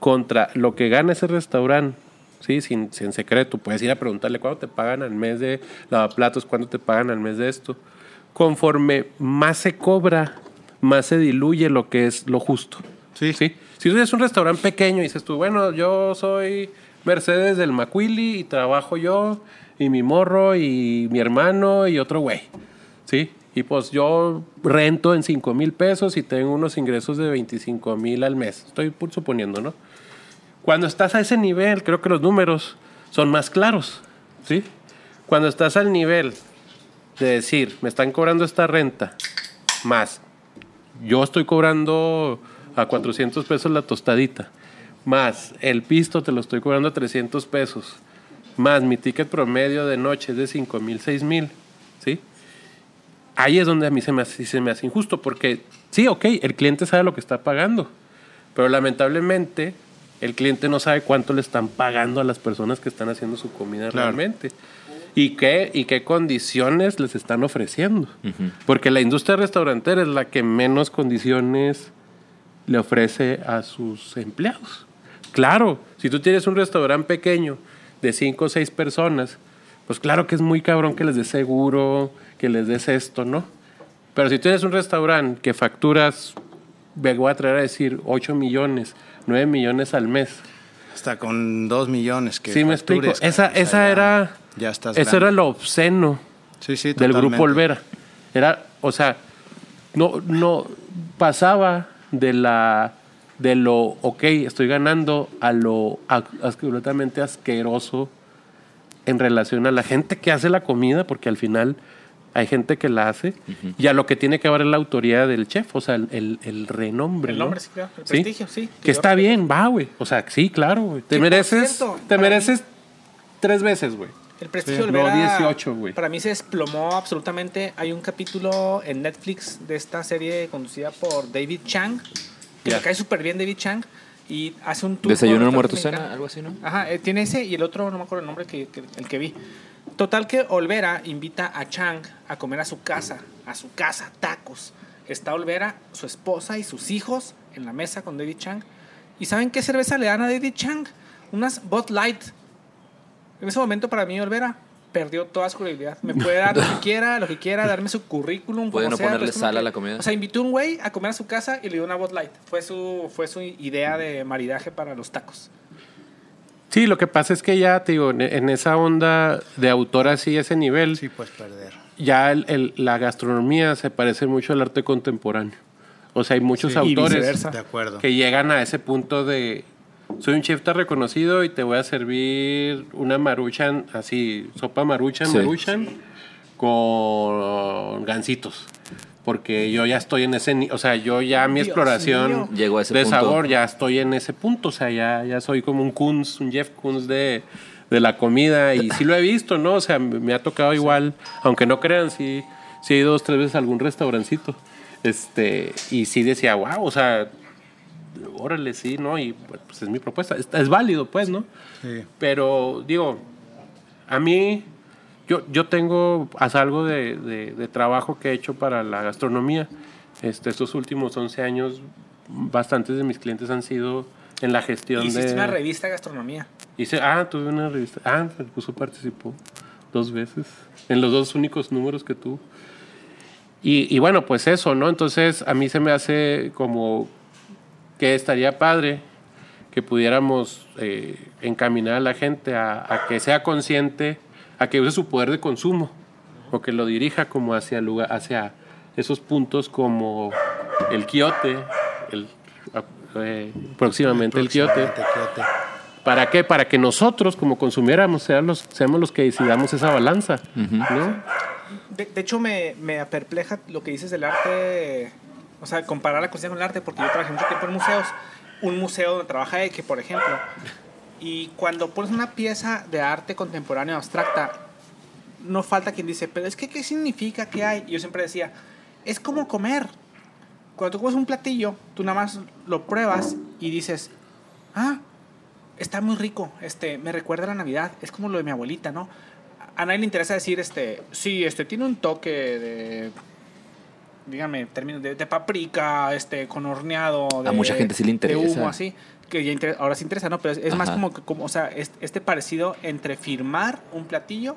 contra lo que gana ese restaurante, ¿sí? sin, sin secreto, puedes ir a preguntarle cuánto te pagan al mes de lavaplatos, cuánto te pagan al mes de esto. Conforme más se cobra, más se diluye lo que es lo justo. Sí. ¿sí? Si tú tienes un restaurante pequeño y dices tú, bueno, yo soy Mercedes del Macuili y trabajo yo y mi morro y mi hermano y otro güey, ¿sí? Y pues yo rento en 5 mil pesos y tengo unos ingresos de 25 mil al mes. Estoy suponiendo, ¿no? Cuando estás a ese nivel, creo que los números son más claros, ¿sí? Cuando estás al nivel de decir, me están cobrando esta renta, más yo estoy cobrando a 400 pesos la tostadita, más el pisto te lo estoy cobrando a 300 pesos, más mi ticket promedio de noche es de 5 mil, 6 mil. Ahí es donde a mí se me, hace, se me hace injusto, porque sí, ok, el cliente sabe lo que está pagando, pero lamentablemente el cliente no sabe cuánto le están pagando a las personas que están haciendo su comida Claro. realmente. ¿Y qué, ¿Y qué condiciones les están ofreciendo? Porque la industria restaurantera es la que menos condiciones le ofrece a sus empleados. Claro, si tú tienes un restaurante pequeño de cinco o seis personas, pues claro que es muy cabrón que les des seguro, que les des esto, ¿no? Pero si tienes un restaurante que facturas, me voy a traer a decir 8 millones, 9 millones al mes. Hasta con dos millones que sí, me explico. Esa, esa ya- era, Ya estás eso grande. era lo obsceno Sí, sí, del grupo Olvera. Era, o sea, no, no pasaba de la de lo ok, estoy ganando a lo absolutamente asqueroso en relación a la gente que hace la comida, porque al final hay gente que la hace, y a lo que tiene que ver la autoría del chef, o sea, el, el- el renombre. El ¿no? nombre, sí, claro, el prestigio, sí. Que está bien, va, güey. O sea, sí, claro, güey. Te mereces, cierto, te mereces tres veces, güey. El prestigio Sí. de Olvera. No, 18, güey. Para mí se desplomó absolutamente. Hay un capítulo en Netflix de esta serie conducida por David Chang. Que Ya. me cae súper bien David Chang. Y hace un tour. Desayuno, restaurantes cena, algo así, ¿no? Ajá, eh, tiene ese y el otro, no me acuerdo el nombre que, que- el que vi. Total que Olvera invita a Chang a comer a su casa, a su casa, tacos. Está Olvera, su esposa y sus hijos en la mesa con David Chang. ¿Y saben qué cerveza le dan a David Chang? Unas Bud Light. En ese momento para mí Olvera perdió toda su credibilidad. Me puede dar lo que (laughs) quiera, lo que quiera, darme su currículum. Puede no sea, ponerle sal a la comida. O sea, invitó a un güey a comer a su casa y le dio una Bud Light. Fue su, fue su idea de maridaje para los tacos. Sí, lo que pasa es que ya, te digo, en, esa onda de autor así, ese nivel, Sí, puedes perder. ya el- el- la gastronomía se parece mucho al arte contemporáneo. O sea, hay muchos Sí, autores viceversa. De acuerdo. que llegan a ese punto de soy un chef tan reconocido y te voy a servir una maruchan, así, sopa maruchan, Sí. maruchan, con gancitos. Porque yo ya estoy en ese, ni- o sea, yo ya mi Dios exploración mío. Llegó a ese de punto. sabor, ya estoy en ese punto, o sea, ya, ya soy como un Kunz, un Jeff Kunz de, de la comida y sí lo he visto, ¿no? O sea, me me ha tocado igual, aunque no crean, sí, sí he ido dos, tres veces a algún restaurancito. Este, y sí decía, wow, o sea, órale, sí, ¿no? Y pues es mi propuesta. Es, es válido, pues, ¿no? Sí. Pero, digo, a mí, yo, yo tengo haz algo de, de- de trabajo que he hecho para la gastronomía. Este, estos últimos 11 años, bastantes de mis clientes han sido en la gestión Hiciste de... una revista de gastronomía. Hice, ah, tuve una revista. Ah, el puso participó dos veces. En los dos únicos números que tuvo. Y, y bueno, pues eso, ¿no? Entonces a mí se me hace como que estaría padre que pudiéramos eh, encaminar a la gente a, a que sea consciente, a que use su poder de consumo, o que lo dirija como hacia, lugar, hacia esos puntos como el quiote, el, eh, próximamente el quiote. ¿Para qué? Para que nosotros, como consumiéramos, seamos los, seamos los que decidamos esa balanza. ¿no? De, de hecho, me, me perpleja lo que dices del arte, o sea, comparar la cocina con el arte, porque yo trabajé mucho tiempo en museos. Un museo donde trabaja Eke, por ejemplo, y cuando pones una pieza de arte contemporáneo abstracta, no falta quien dice, pero es que, ¿qué significa? ¿Qué hay? Y yo siempre decía, es como comer. Cuando tú comes un platillo, tú nada más lo pruebas y dices, ah, está muy rico, este, me recuerda a la Navidad, es como lo de mi abuelita, ¿no? A nadie le interesa decir, este, sí, este, tiene un toque de, dígame, términos de, de paprika, este, con horneado. A de- mucha gente sí le De interesa. humo, así, que ya inter- ahora sí interesa, ¿no? Pero es, es más como, que- como, o sea, es- este parecido entre firmar un platillo,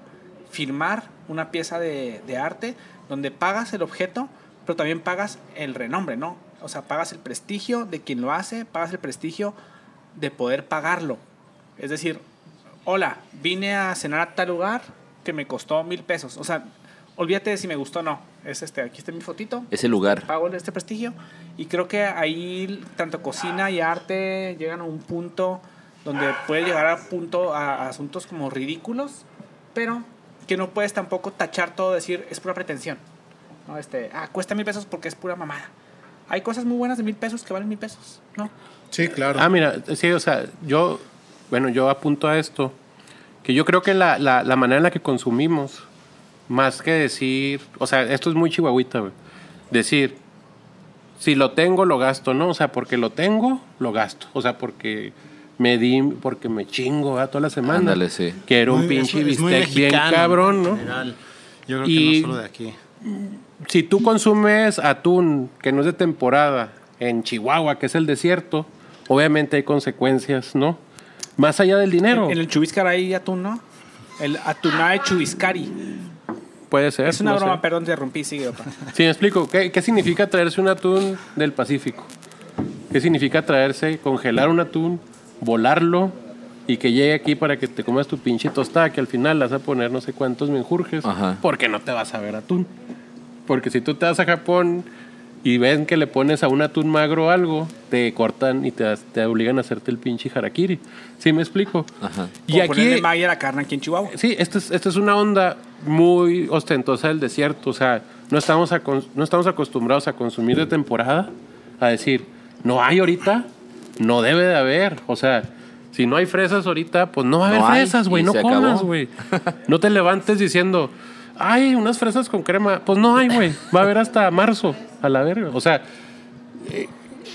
firmar una pieza de, de arte, donde pagas el objeto, pero también pagas el renombre, ¿no? O sea, pagas el prestigio de quien lo hace, pagas el prestigio de poder pagarlo. Es decir, hola, vine a cenar a tal lugar que me costó mil pesos. O sea, olvídate de si me gustó o no. Es este, aquí está mi fotito, Ese lugar. pago este prestigio. Y creo que ahí tanto cocina y arte llegan a un punto donde puede llegar a punto a, a asuntos como ridículos, pero que no puedes tampoco tachar todo, decir es pura pretensión. ¿no? Este, ah, cuesta mil pesos porque es pura mamada. Hay cosas muy buenas de mil pesos que valen mil pesos, ¿no? Sí, claro. Ah, mira, sí, o sea, yo, bueno, yo apunto a esto, que yo creo que la, la, la manera en la que consumimos, más que decir, o sea, esto es muy chihuahuita, güey, decir, si lo tengo, lo gasto, ¿no? O sea, porque lo tengo, lo gasto. O sea, porque me di, porque me chingo ¿verdad? toda la semana. Ándale, sí. Quiero un Muy- pinche es- es muy bistec bien cabrón, ¿no? general. Yo creo Y- que no solo de aquí. si tú consumes atún que no es de temporada en Chihuahua, que es el desierto, obviamente hay consecuencias, ¿no? Más allá del dinero. En el chubiscar hay atún, ¿no? El atunae chubiscari. Puede ser. Es una no broma, sé. perdón, te rompí, sigue, papá. (laughs) Sí, me explico. ¿Qué, qué significa traerse un atún del Pacífico? ¿Qué significa traerse, congelar un atún, volarlo y que llegue aquí para que te comas tu pinche tostada, que al final vas a poner no sé cuántos menjurjes? Ajá. Porque no te vas a ver atún. Porque si tú te vas a Japón y ven que le pones a un atún magro algo, te cortan y te, te obligan a hacerte el pinche harakiri. ¿Sí me explico? Ajá. Y Como aquí... ponerle magia a la carne aquí en Chihuahua. Sí, esta es, esta es una onda muy ostentosa del desierto. O sea, no estamos, a no estamos acostumbrados a consumir de temporada, a decir, no hay ahorita, no debe de haber. O sea, Si no hay fresas ahorita, pues no va a haber hay, fresas, güey. No comas, güey. (laughs) No te levantes diciendo, ay, unas fresas con crema. Pues no hay, güey. Va a haber hasta marzo, a la verga. O sea, eh,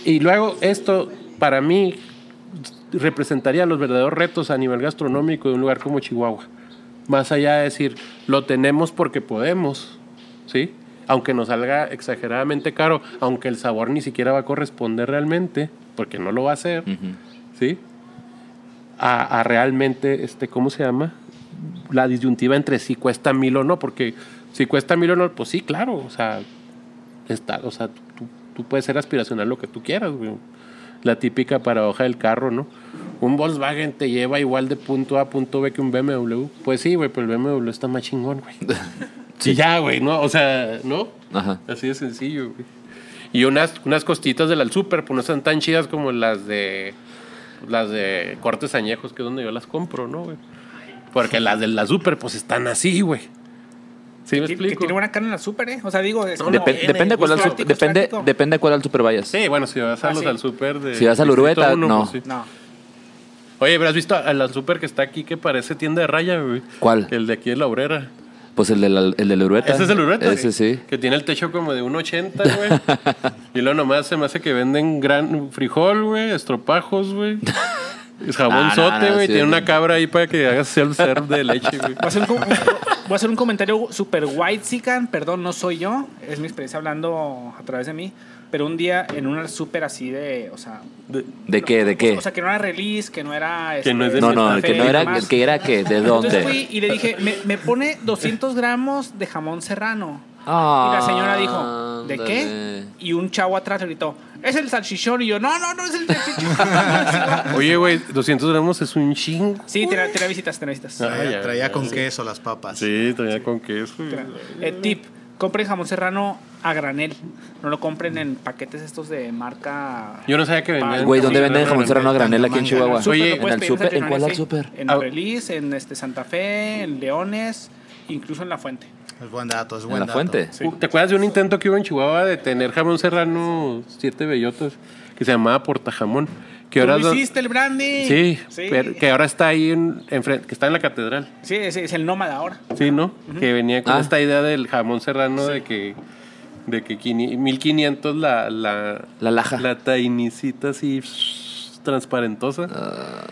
y luego esto, para mí, representaría los verdaderos retos a nivel gastronómico de un lugar como Chihuahua. Más allá de decir, lo tenemos porque podemos, ¿sí? Aunque nos salga exageradamente caro, aunque el sabor ni siquiera va a corresponder realmente, porque no lo va a hacer, ¿sí? A, a realmente, este, ¿cómo se llama? La disyuntiva entre si cuesta mil o no, porque si cuesta mil o no, pues sí, claro, o sea, está, o sea, tú, tú puedes ser aspiracional lo que tú quieras, güey. La típica paradoja del carro, ¿no? Un Volkswagen te lleva igual de punto A a punto B que un BMW. Pues sí, güey, pero el BMW está más chingón, güey. (laughs) Sí, ya, güey, ¿no? O sea, ¿no? Ajá. Así de sencillo, güey. Y unas, unas costitas del super, pues no están tan chidas como las de las de cortes añejos, que es donde yo las compro, ¿no, güey? Porque las de la super, pues están así, güey. ¿Sí me Que, que explico? tiene buena carne en la super, ¿eh? O sea, digo, es No, como- no, Depen- tiene, depende cuál al práctico, depende, depende cuál al super vayas. Sí, bueno, si vas a Ah, los sí. al super de. Si vas al Urueta, uno, no. pues sí. No. Oye, pero has visto al super que está aquí que parece tienda de raya, güey. ¿Cuál? El de aquí de la obrera. Pues el de la, el de la Urueta. ¿Ese es el Urueta? Ese sí. Que tiene el techo como de 1.80, güey. (laughs) y luego nomás se me hace que venden gran frijol, güey, estropajos, güey. (laughs) Es jabón no, sote, no, güey. sí, tiene una cabra ahí para que hagas self-serve de leche, güey. Voy a hacer un, com- voy a hacer un comentario super white sican, perdón, no soy yo, es mi experiencia hablando a través de mí, pero un día en una super así de, o sea, De- ¿De qué? ¿De qué? o sea, que no era release, que no era Que no es de No, no, que no era, que era que, ¿de Entonces fui dónde? y le dije, me, me pone 200 gramos de jamón serrano. Ah, y la señora dijo, ¿de qué? Y un chavo atrás le gritó, es el salchichón. Y yo, no, no, no es el salchichón. (laughs) Oye, güey, 200 gramos es un chingo. sí, tenía, tenía visitas, tenía visitas. Ah, Traía, con sí. queso las papas. Sí, traía con queso. Eh, tip, compren jamón serrano a granel. No lo compren en paquetes estos de marca... Yo no sabía que vendían. Güey, ¿dónde Sí, venden no, jamón no, serrano a granel aquí en. Chihuahua? Oye, ¿en el súper? ¿En cuál al súper? En Ah. Release, en este Santa Fe, en Leones, incluso en La Fuente. Es buen dato, es ¿En buen la dato. fuente? Uh, ¿Te acuerdas de un intento que hubo en Chihuahua de tener jamón serrano, siete bellotas, que se llamaba Portajamón? Que ¿Tú ahora do- hiciste el brandy? Sí, sí. pero que ahora está ahí en, enfrente- que está en la catedral. Sí, es, es el nómada ahora. Sí, ¿no? Que venía con Ah. esta idea del jamón serrano de que de que quini- 1500 la la La laja. la tainicita así transparentosa. Ah.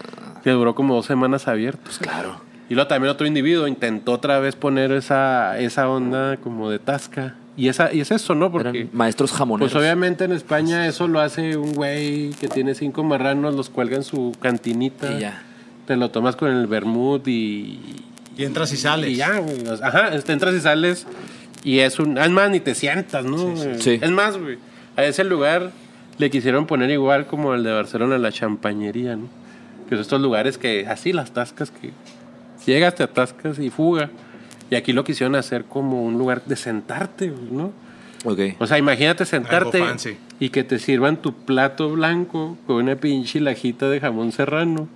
Que duró como dos semanas abiertos. Pues claro. Y luego también otro individuo intentó otra vez poner esa, esa onda como de tasca. Y, esa, y es eso, ¿no? Porque Eran maestros jamoneros. pues obviamente en España eso lo hace un güey que tiene cinco marranos, los cuelga en su cantinita. Y ya. Te lo tomas con el vermut y, Y entras y sales. y ya, güey. Ajá, te entras y sales y es un... Es más, ni te sientas, ¿no? güey? Sí. Es más, güey. A ese lugar le quisieron poner igual como el de Barcelona, la champañería, ¿no? Que son estos lugares que... Así las tascas que... Llegas, te atascas y fuga. Y aquí lo quisieron hacer como un lugar de sentarte, ¿no? Ok. O sea, imagínate sentarte y que te sirvan tu plato blanco con una pinche lajita de jamón serrano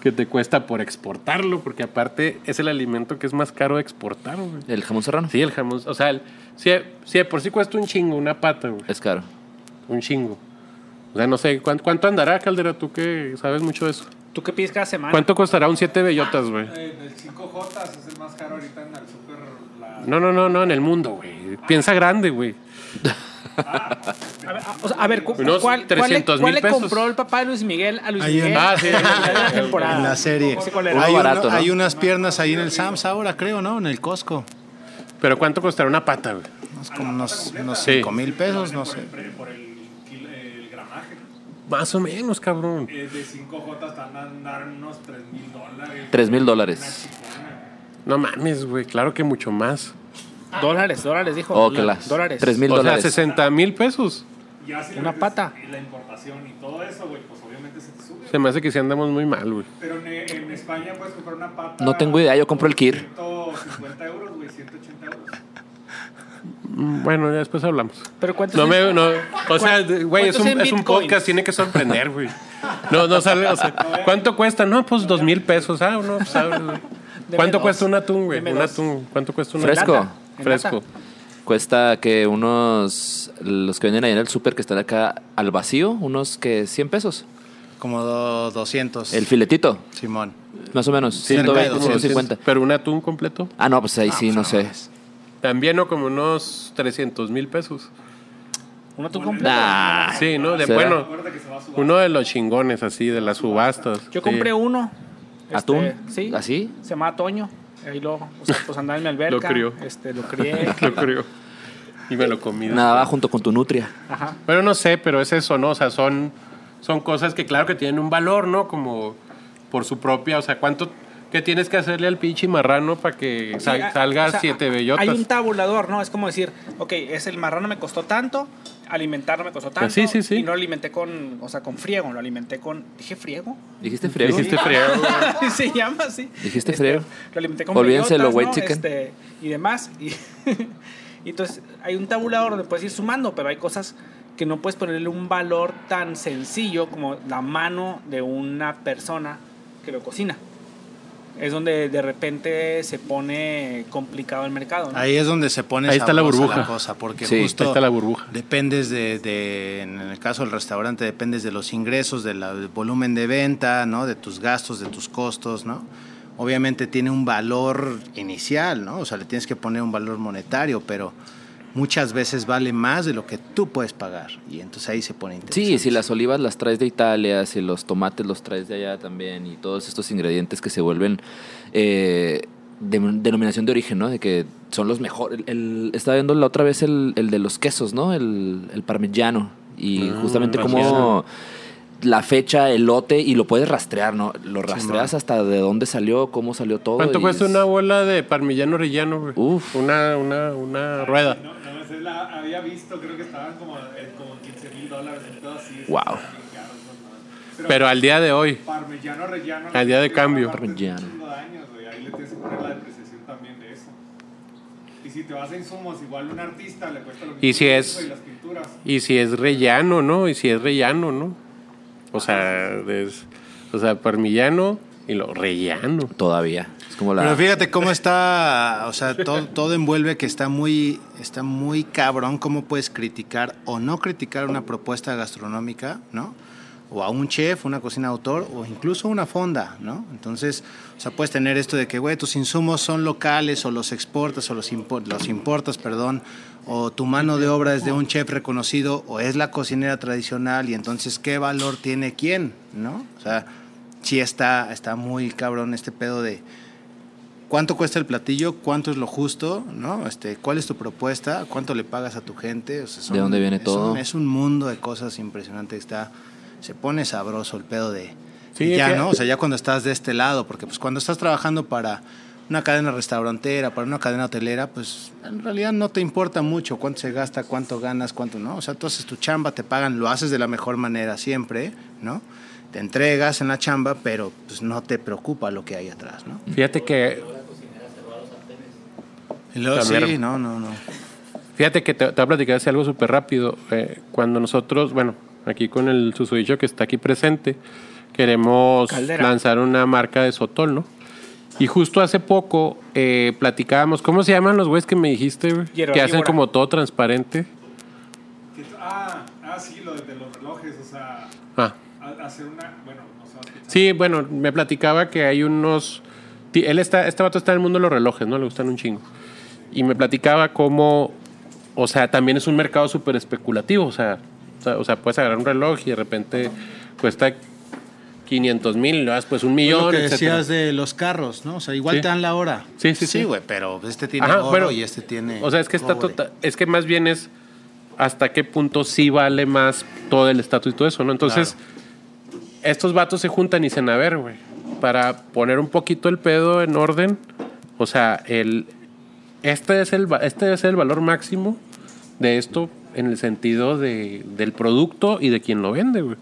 que te cuesta por exportarlo, porque aparte es el alimento que es más caro de exportar, güey. ¿El jamón serrano? Sí, el jamón, o sea, el- si, por sí cuesta un chingo una pata, güey, Es caro. un chingo. O sea, no sé, ¿cuánto, cuánto andará, Caldera? Tú que sabes mucho de eso. ¿Tú qué pides cada semana? ¿Cuánto costará un siete bellotas, güey? En el 5J es el más caro ahorita en el super. La... No, no, no, no, en el mundo, güey. Piensa grande, güey. (laughs) A ver, a- o sea, a ver, cu- Unos ¿cuál, cuál, le, 300,000 cuál le compró el papá de Luis Miguel a Luis Hay Miguel? un- Ah, sí. en la (laughs) serie. Hay, barato, ¿no? hay unas piernas ahí en el Sams ahora, creo, ¿no? En el Costco. Pero ¿cuánto costará una pata, güey? Unos, como unos, unos Sí. 5 mil pesos, no sé. Por, el. Más o menos, cabrón. Eh, de 5J están a andar unos 3 mil dólares. Tres mil dólares. No mames, güey, claro que mucho más. Dólares, dólares, dijo. Oh, que las. Dólares. Tres mil o sea, dólares. 60 mil pesos. Ya si Una pata. metes La importación y todo eso, güey, pues obviamente se te sube. Se me hace que sí andamos muy mal, güey. Pero en, en España puedes comprar una pata. No tengo idea, yo compro el Kir. 150 euros, güey, 180 euros. Mm, Bueno, ya después hablamos. Pero ¿cuántos No me, no, o sea, güey, es ¿Cuántos un, es un podcast, tiene que sorprender, güey. No, no sale, o sea, ¿cuánto cuesta? No, pues dos mil pesos, ah, no, pues, ah. ¿Cuánto cuesta un atún, güey? Un atún, ¿cuánto cuesta un Fresco. atún? Fresco. lata. Cuesta que unos. Los que venden ahí en el súper que están acá al vacío, unos que 100 pesos. Como do- 200. El filetito, Simón. más o menos, Cerca de 120, 200. 150. Pero un atún completo. Ah, no, pues ahí sí, no pues, sé. También, ¿no? Como unos 300 mil pesos. ¿Uno tú? Nah. Sí, ¿no? De, bueno, uno de los chingones así, de las subastas. Yo Sí. compré uno. ¿Atún? Este, sí. ¿Así? Se llama Toño. Ahí lo, o sea, pues andaba en mi alberca. (laughs) Lo crió. Este, lo crié. (laughs) Lo creo. Y me lo comí. Nada va junto con tu nutria. Ajá. Pero no sé, pero es eso, ¿no? O sea, son, son cosas que claro que tienen un valor, ¿no? Como por su propia, o sea, ¿cuánto qué tienes que hacerle al pinche marrano para que ah, salga o sea, siete bellotas? Hay un tabulador, ¿no? Es como decir, ok, es el marrano me costó tanto, alimentarlo me costó tanto. sí, sí, sí. Y no lo alimenté con, o sea, con friego, lo alimenté con, dije friego. ¿Dijiste friego? Dijiste friego. (laughs) Se llama así. ¿Dijiste Este, friego? Lo alimenté con Olvídense lo bellotas, white ¿no? Este, y demás. Y, y (laughs) entonces hay un tabulador donde puedes ir sumando, pero hay cosas que no puedes ponerle un valor tan sencillo como la mano de una persona que lo cocina. Es donde de repente se pone complicado el mercado. ¿no? Ahí es donde se pone Ahí está la burbuja. cosa, porque Sí, justo ahí está la burbuja. dependes de, de- en el caso del restaurante, dependes de los ingresos, de la- del volumen de venta, ¿no? De tus gastos, de tus costos, ¿no? Obviamente tiene un valor inicial, ¿no? O sea, le tienes que poner un valor monetario, pero muchas veces vale más de lo que tú puedes pagar. Y entonces ahí se pone interesante. Sí, si las olivas las traes de Italia, si los tomates los traes de allá también y todos estos ingredientes que se vuelven eh, de denominación de origen, ¿no? De que son los mejores. El, el- estaba viendo la otra vez el, el de los quesos, ¿no? El, el parmigiano. Y Ah, justamente parmigiano. como la fecha, el lote, y lo puedes rastrear, ¿no? Lo rastreas hasta de dónde salió, cómo salió todo. ¿Cuánto cuesta es- una bola de parmillano rellano, güey? Uf. Una, una, una rueda. No, no, esa es la había visto, creo que estaban como, eh, como 15 mil dólares y todo así. Wow. Caros. Pero, Pero al día de hoy. Parmellano rellano. Al día de cambio. Parmigiano. Güey. Ahí le tienes que poner la depreciación también de eso. Y si te vas a insumos, igual un artista le cuesta lo mismo. Y si es- Y las pinturas. Y si es rellano, ¿no? Y si es rellano, ¿no? O sea, es, o sea, parmillano y lo rellano. Todavía. Pero fíjate cómo está, o sea, todo, todo envuelve que está muy, está muy cabrón cómo puedes criticar o no criticar una propuesta gastronómica, ¿no? O a un chef, una cocina autor, o incluso una fonda, ¿no? Entonces, o sea, puedes tener esto de que, güey, tus insumos son locales o los exportas o los, impo- los importas, perdón, o tu mano de obra es de un chef reconocido o es la cocinera tradicional y entonces, ¿qué valor tiene quién, ¿no? O sea, sí está, está muy cabrón este pedo de cuánto cuesta el platillo, cuánto es lo justo, ¿no? Este, cuál es tu propuesta, cuánto le pagas a tu gente, O sea, son- ¿De dónde viene es todo? un- es un mundo de cosas impresionante, está, se pone sabroso el pedo de Sí, ya, que- ¿no? O sea, ya cuando estás de este lado, porque pues cuando estás trabajando para una cadena restaurantera, para una cadena hotelera, pues en realidad no te importa mucho cuánto se gasta, cuánto ganas, cuánto no. O sea, tú haces tu chamba, te pagan, lo haces de la mejor manera siempre, ¿no? Te entregas en la chamba, pero pues no te preocupa lo que hay atrás, ¿no? Fíjate que, También. sí, no, no, no. fíjate que te, te voy a platicar así algo súper rápido. Eh, cuando nosotros, bueno, aquí con el susodicho que está aquí presente, queremos Caldera. lanzar una marca de Sotol, ¿no? Y justo hace poco eh, platicábamos, ¿cómo se llaman los güeyes que me dijiste? Hierba Que hacen como todo transparente. Ah, ah, sí, lo de, los relojes, o sea, Ah, hacer una. Bueno, no sé. Sí, bueno, me platicaba que hay unos... Él está, este vato está en el mundo de los relojes, ¿no? Le gustan un chingo. Y me platicaba cómo, o sea, también es un mercado súper especulativo, o sea, o sea, puedes agarrar un reloj y de repente cuesta 500 mil, pues un millón, lo que etcétera. decías de los carros, ¿no? O sea, igual Sí. te dan la hora. Sí, sí, sí. Sí, güey, pero este tiene Ajá, oro bueno, y este tiene. O sea, es que está cobre. tota- es que más bien es hasta qué punto sí vale más todo el estatus y todo eso, ¿no? Entonces, estos vatos se juntan y dicen, a ver, güey, para poner un poquito el pedo en orden, o sea, el este es el este es el valor máximo de esto en el sentido de, del producto y de quien lo vende, güey.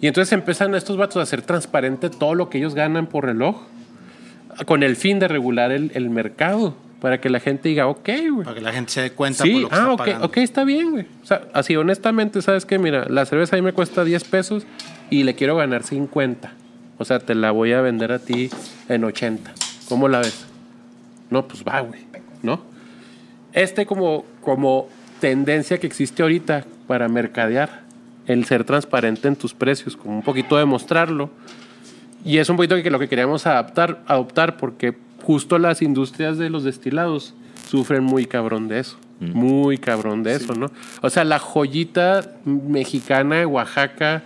Y entonces empiezan estos vatos a hacer transparente todo lo que ellos ganan por reloj con el fin de regular el, el mercado para que la gente diga, ok, güey. Para que la gente se dé cuenta Sí, por lo que ah, está ok, pagando. ok, está bien, güey. O sea, así honestamente, ¿sabes qué? Mira, la cerveza ahí me cuesta 10 pesos y le quiero ganar 50. O sea, te la voy a vender a ti en 80. ¿Cómo la ves? No, pues va, güey. ¿No? Este como, como tendencia que existe ahorita para mercadear, el ser transparente en tus precios, como un poquito demostrarlo. Y es un poquito que lo que queríamos adaptar, adoptar porque justo las industrias de los destilados sufren muy cabrón de eso. Muy cabrón de eso, ¿no? O sea, la joyita mexicana de Oaxaca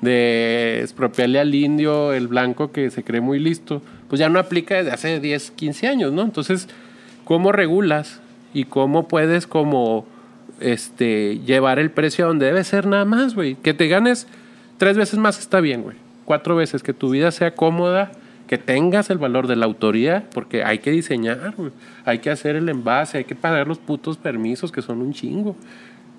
de expropiarle al indio el blanco que se cree muy listo, pues ya no aplica desde hace 10, 15 años, ¿no? Entonces, ¿cómo regulas y cómo puedes como este llevar el precio a donde debe ser nada más, güey? Que te ganes tres veces más está bien, güey. Cuatro veces, que tu vida sea cómoda, que tengas el valor de la autoría, porque hay que diseñar, güey. Hay que hacer el envase, hay que pagar los putos permisos que son un chingo.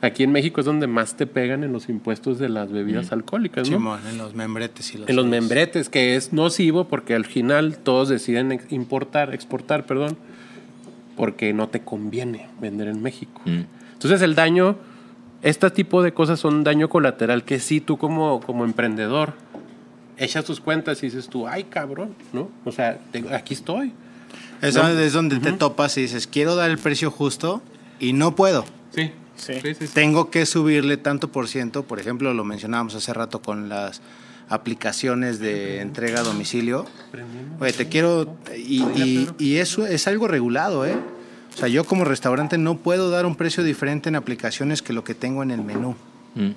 Aquí en México es donde más te pegan en los impuestos de las bebidas alcohólicas, ¿no? En los membretes y los en los membretes, que es nocivo porque al final todos deciden importar, exportar, perdón, porque no te conviene vender en México. Mm. Entonces el daño, este tipo de cosas son daño colateral que sí tú como, como emprendedor echas tus cuentas y dices tú, ay cabrón, ¿no? O sea, te- aquí estoy. Es, No. donde- es donde te topas y dices, quiero dar el precio justo y no puedo. Sí, Sí. sí, sí. sí. Tengo que subirle tanto por ciento. Por ejemplo, lo mencionábamos hace rato con las aplicaciones de entrega a domicilio. Oye, te quiero... Y, y- y eso es algo regulado, ¿eh? O sea, yo como restaurante no puedo dar un precio diferente en aplicaciones que lo que tengo en el menú. Mm.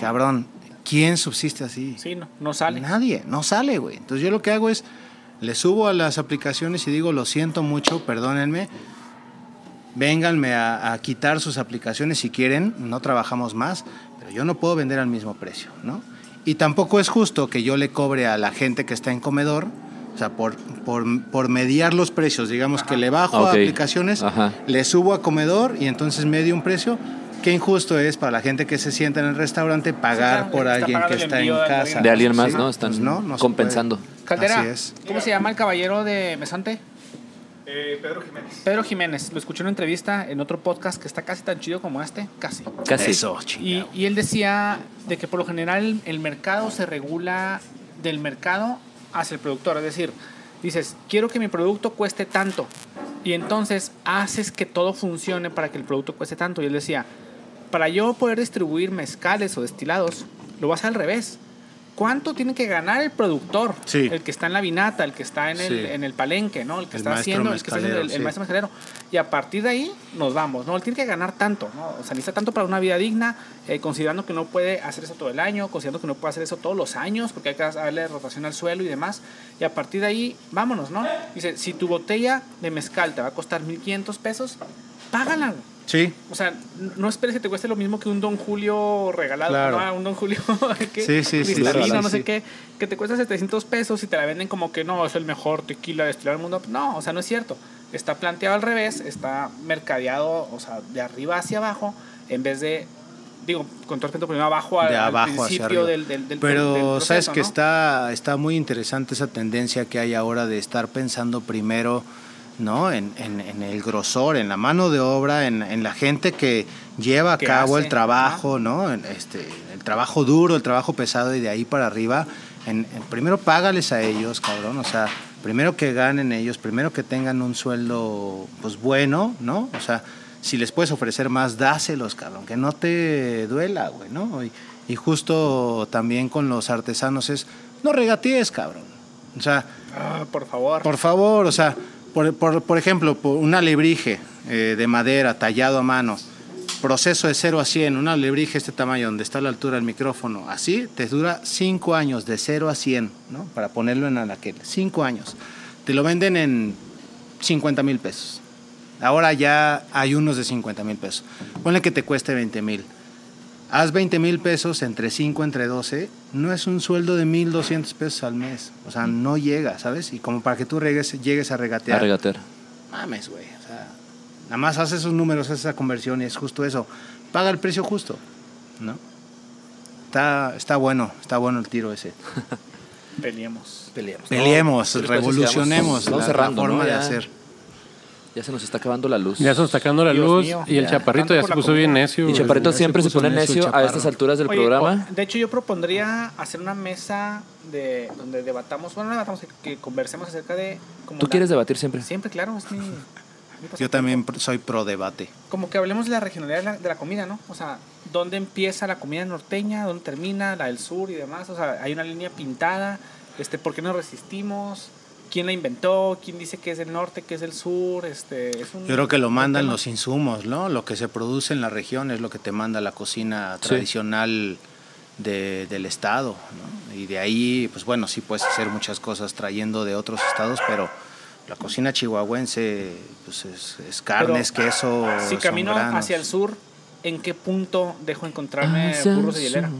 Cabrón, ¿quién subsiste así? Sí, no, no sale. Nadie, no sale, güey. Entonces yo lo que hago es, le subo a las aplicaciones y digo, lo siento mucho, perdónenme, vénganme a, a quitar sus aplicaciones si quieren, no trabajamos más, pero yo no puedo vender al mismo precio, ¿no? Y tampoco es justo que yo le cobre a la gente que está en comedor, o sea, por, por, por mediar los precios, digamos que le bajo Ok. a aplicaciones, Ajá. le subo a comedor y entonces medio un precio. Qué injusto es para la gente que se sienta en el restaurante pagar claro, por alguien que está en casa. alguien. De alguien más, Sí, ¿no? Están pues no, no compensando. Caldera, Así es. ¿cómo se llama el caballero de Mesante? Eh, Pedro Jiménez. Pedro Jiménez. Lo escuché en una entrevista en otro podcast que está casi tan chido como este, casi. Casi. Eso, Y, y él decía de que por lo general el mercado se regula del mercado hacia el productor. Es decir, dices, quiero que mi producto cueste tanto. Y entonces haces que todo funcione para que el producto cueste tanto. Y él decía, para yo poder distribuir mezcales o destilados, lo vas al revés. ¿Cuánto tiene que ganar el productor? Sí. El que está en la vinata, el que está en el, Sí. en el palenque, ¿no? El que El está haciendo, el que está haciendo el, maestro mezcalero. Y a partir de ahí nos vamos, ¿no? Él tiene que ganar tanto, ¿no? O sea, necesita tanto para una vida digna, eh, considerando que no puede hacer eso todo el año, considerando que no puede hacer eso todos los años, porque hay que darle rotación al suelo y demás. Y a partir de ahí, vámonos, ¿no? Dice, si tu botella de mezcal te va a costar 1.500 pesos, págala. Sí, O sea, no esperes que te cueste lo mismo que un Don Julio regalado, Claro. ¿no? Un Don Julio (laughs) que, Sí, sí, sí, no sé qué, que te cuesta 700 pesos y te la venden como que no, es el mejor tequila destilado del mundo. No, o sea, no es cierto. Está planteado al revés, está mercadeado, o sea, de arriba hacia abajo, en vez de, digo, con todo respeto, primero abajo al, de abajo principio del, del, del Pero del proceso, sabes que ¿no? está, está muy interesante esa tendencia que hay ahora de estar pensando primero ¿no? En, en- en el grosor, en la mano de obra, en, en la gente que lleva a cabo hace, el trabajo, ¿no? En este, el trabajo duro, el trabajo pesado y de ahí para arriba. En, en- primero págales a ellos, cabrón. O sea, primero que ganen ellos, primero que tengan un sueldo pues bueno, ¿no? O sea, si les puedes ofrecer más, dáselos, cabrón, que no te duela, güey, ¿no? Y, y justo también con los artesanos es, no regatees, cabrón. O sea, Ah, por favor. por favor, o sea, por, por- por ejemplo, por un alebrije eh, de madera tallado a mano, proceso de 0 a 100, un alebrije este tamaño donde está a la altura del micrófono, así te dura 5 años, de 0 a 100, ¿no? Para ponerlo en anaquel, 5 años. Te lo venden en 50 mil pesos. Ahora ya hay unos de 50 mil pesos. Ponle que te cueste 20 mil. Haz 20 mil pesos entre 5, entre 12, no es un sueldo de 1.200 pesos al mes. O sea, no llega, ¿sabes? Y como para que tú regues- llegues a A regatear. regatear. Mames, güey. O sea, nada más haces esos números, haces esa conversión y es justo eso. Paga el precio justo, ¿no? Está, está bueno, está bueno el tiro ese. (laughs) Peleemos. Peleemos. Peleemos, ¿qué les parece si revolucionemos la, cerrando, la forma ¿no? de Ya- hacer. Ya se nos está acabando la luz. Ya se nos está sacando la Dios luz mío, y el ya. chaparrito Tanto ya por se la puso comida. bien necio. Y güey. Chaparrito siempre se puso pone necio a chaparro. estas alturas del Oye, programa. o- de hecho, yo propondría hacer una mesa de donde debatamos, bueno, no debatamos, que conversemos acerca de... como ¿Tú la- quieres debatir siempre? Siempre, claro, es mi... Yo también pr- soy pro debate. Como que hablemos de la regionalidad de la, de la comida, ¿no? O sea, ¿dónde empieza la comida norteña? ¿Dónde termina la del sur y demás? O sea, hay una línea pintada. Este, ¿Por qué nos resistimos? ¿Quién la inventó? ¿Quién dice que es del norte, que es del sur? Este, es un Yo creo que lo mandan tema. los insumos, ¿no? Lo que se produce en la región es lo que te manda la cocina tradicional de- del estado, ¿no? Y de ahí, pues bueno, sí puedes hacer muchas cosas trayendo de otros estados, pero la cocina chihuahuense, pues es, es carnes, Pero, queso, Si camino granos. hacia el sur, ¿en qué punto dejo encontrarme Hacia burros de el hielera?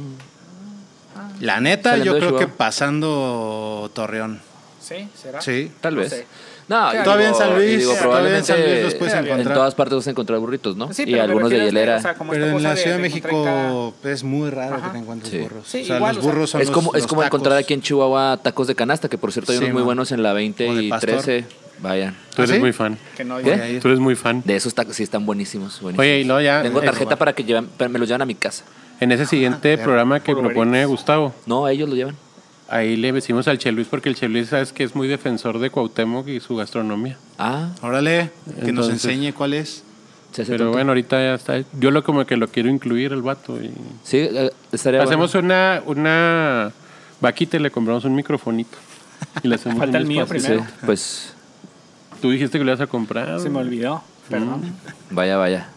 La neta, Saliendo yo creo que pasando Torreón. ¿Sí? ¿Será? Sí. Tal No vez. sé. No, Todavía en San Luis, digo, todavía en San Luis los puedes Sí, en encontrar. todas partes vas a encontrar burritos, ¿no? Sí, y algunos de que, hielera. o sea, como Pero en la Ciudad de de encontrar México cada- es muy raro Ajá. que te encuentres Sí. burros. Sí, o sea, igual, los o sea, burros son es los- como, es como tacos. encontrar aquí en Chihuahua tacos de canasta, que por cierto hay Sí, unos muy buenos en la 20 O de y pastor. 13. Vayan. Tú ¿Ah, eres sí? muy fan. que no, ¿Qué? ya- Ahí. Tú eres muy fan. De esos tacos sí están buenísimos. buenísimos. Oye, y no, ya. Tengo eh, tarjeta para que lleven, para- me los llevan a mi casa. En ese siguiente programa que propone. Gustavo, No, ellos lo llevan. Ahí le decimos al Che Luis porque el Che Luis sabes que es muy defensor de Cuauhtémoc y su gastronomía. Ah, Órale, que nos enseñe cuál es. Pero tonto. bueno, ahorita ya está. Yo lo como que lo quiero incluir el vato. Y... Sí, eh, estaría Hacemos bueno. una, una vaquita y le compramos un microfonito. Y le hacemos (laughs) Falta el mío. Sí, primero. pues Tú dijiste que lo ibas a comprar. Se me olvidó. Perdón. vaya, vaya.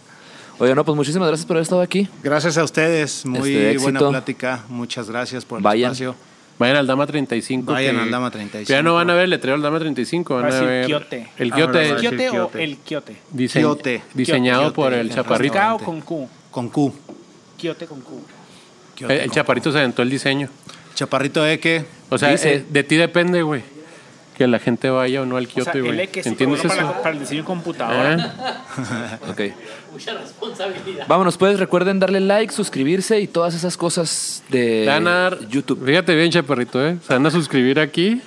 Oye, no, pues muchísimas gracias por haber estado aquí. Gracias a ustedes, muy Este, buena plática. Muchas gracias por el Vayan. espacio. Vayan al Dama 35. Vayan al Dama 35. Ya no van a ver el letrero del Dama 35. Van Va a a ver Quiote. el Quiote. ¿El quiote o quiote. el quiote? dise- Quiote. Diseñado Quiote. por el Quiote. chaparrito. ¿Con K o con Q? Con Q. Quiote con Q. El, el chaparrito se aventó el diseño. Chaparrito Eque. O sea, Dice- eh, de ti depende, güey. Que la gente vaya o no al O sea, el. X sí, ¿Entiendes eso? para, para el diseño computadora. ¿Eh? (laughs) Ok. Vámonos, pues recuerden darle like, suscribirse y todas esas cosas de a YouTube. Fíjate bien, chaparrito, ¿eh? Se van a suscribir aquí.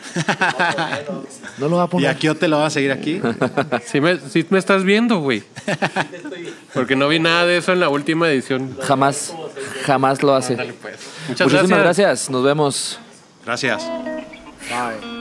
No lo va a Y poner. aquí yo te lo va a seguir aquí. (laughs) Sí me, sí me estás viendo, güey. Porque no vi nada de eso en la última edición. Jamás, jamás lo hace. Muchas Muchísimas gracias. gracias. Nos vemos. Gracias. Bye.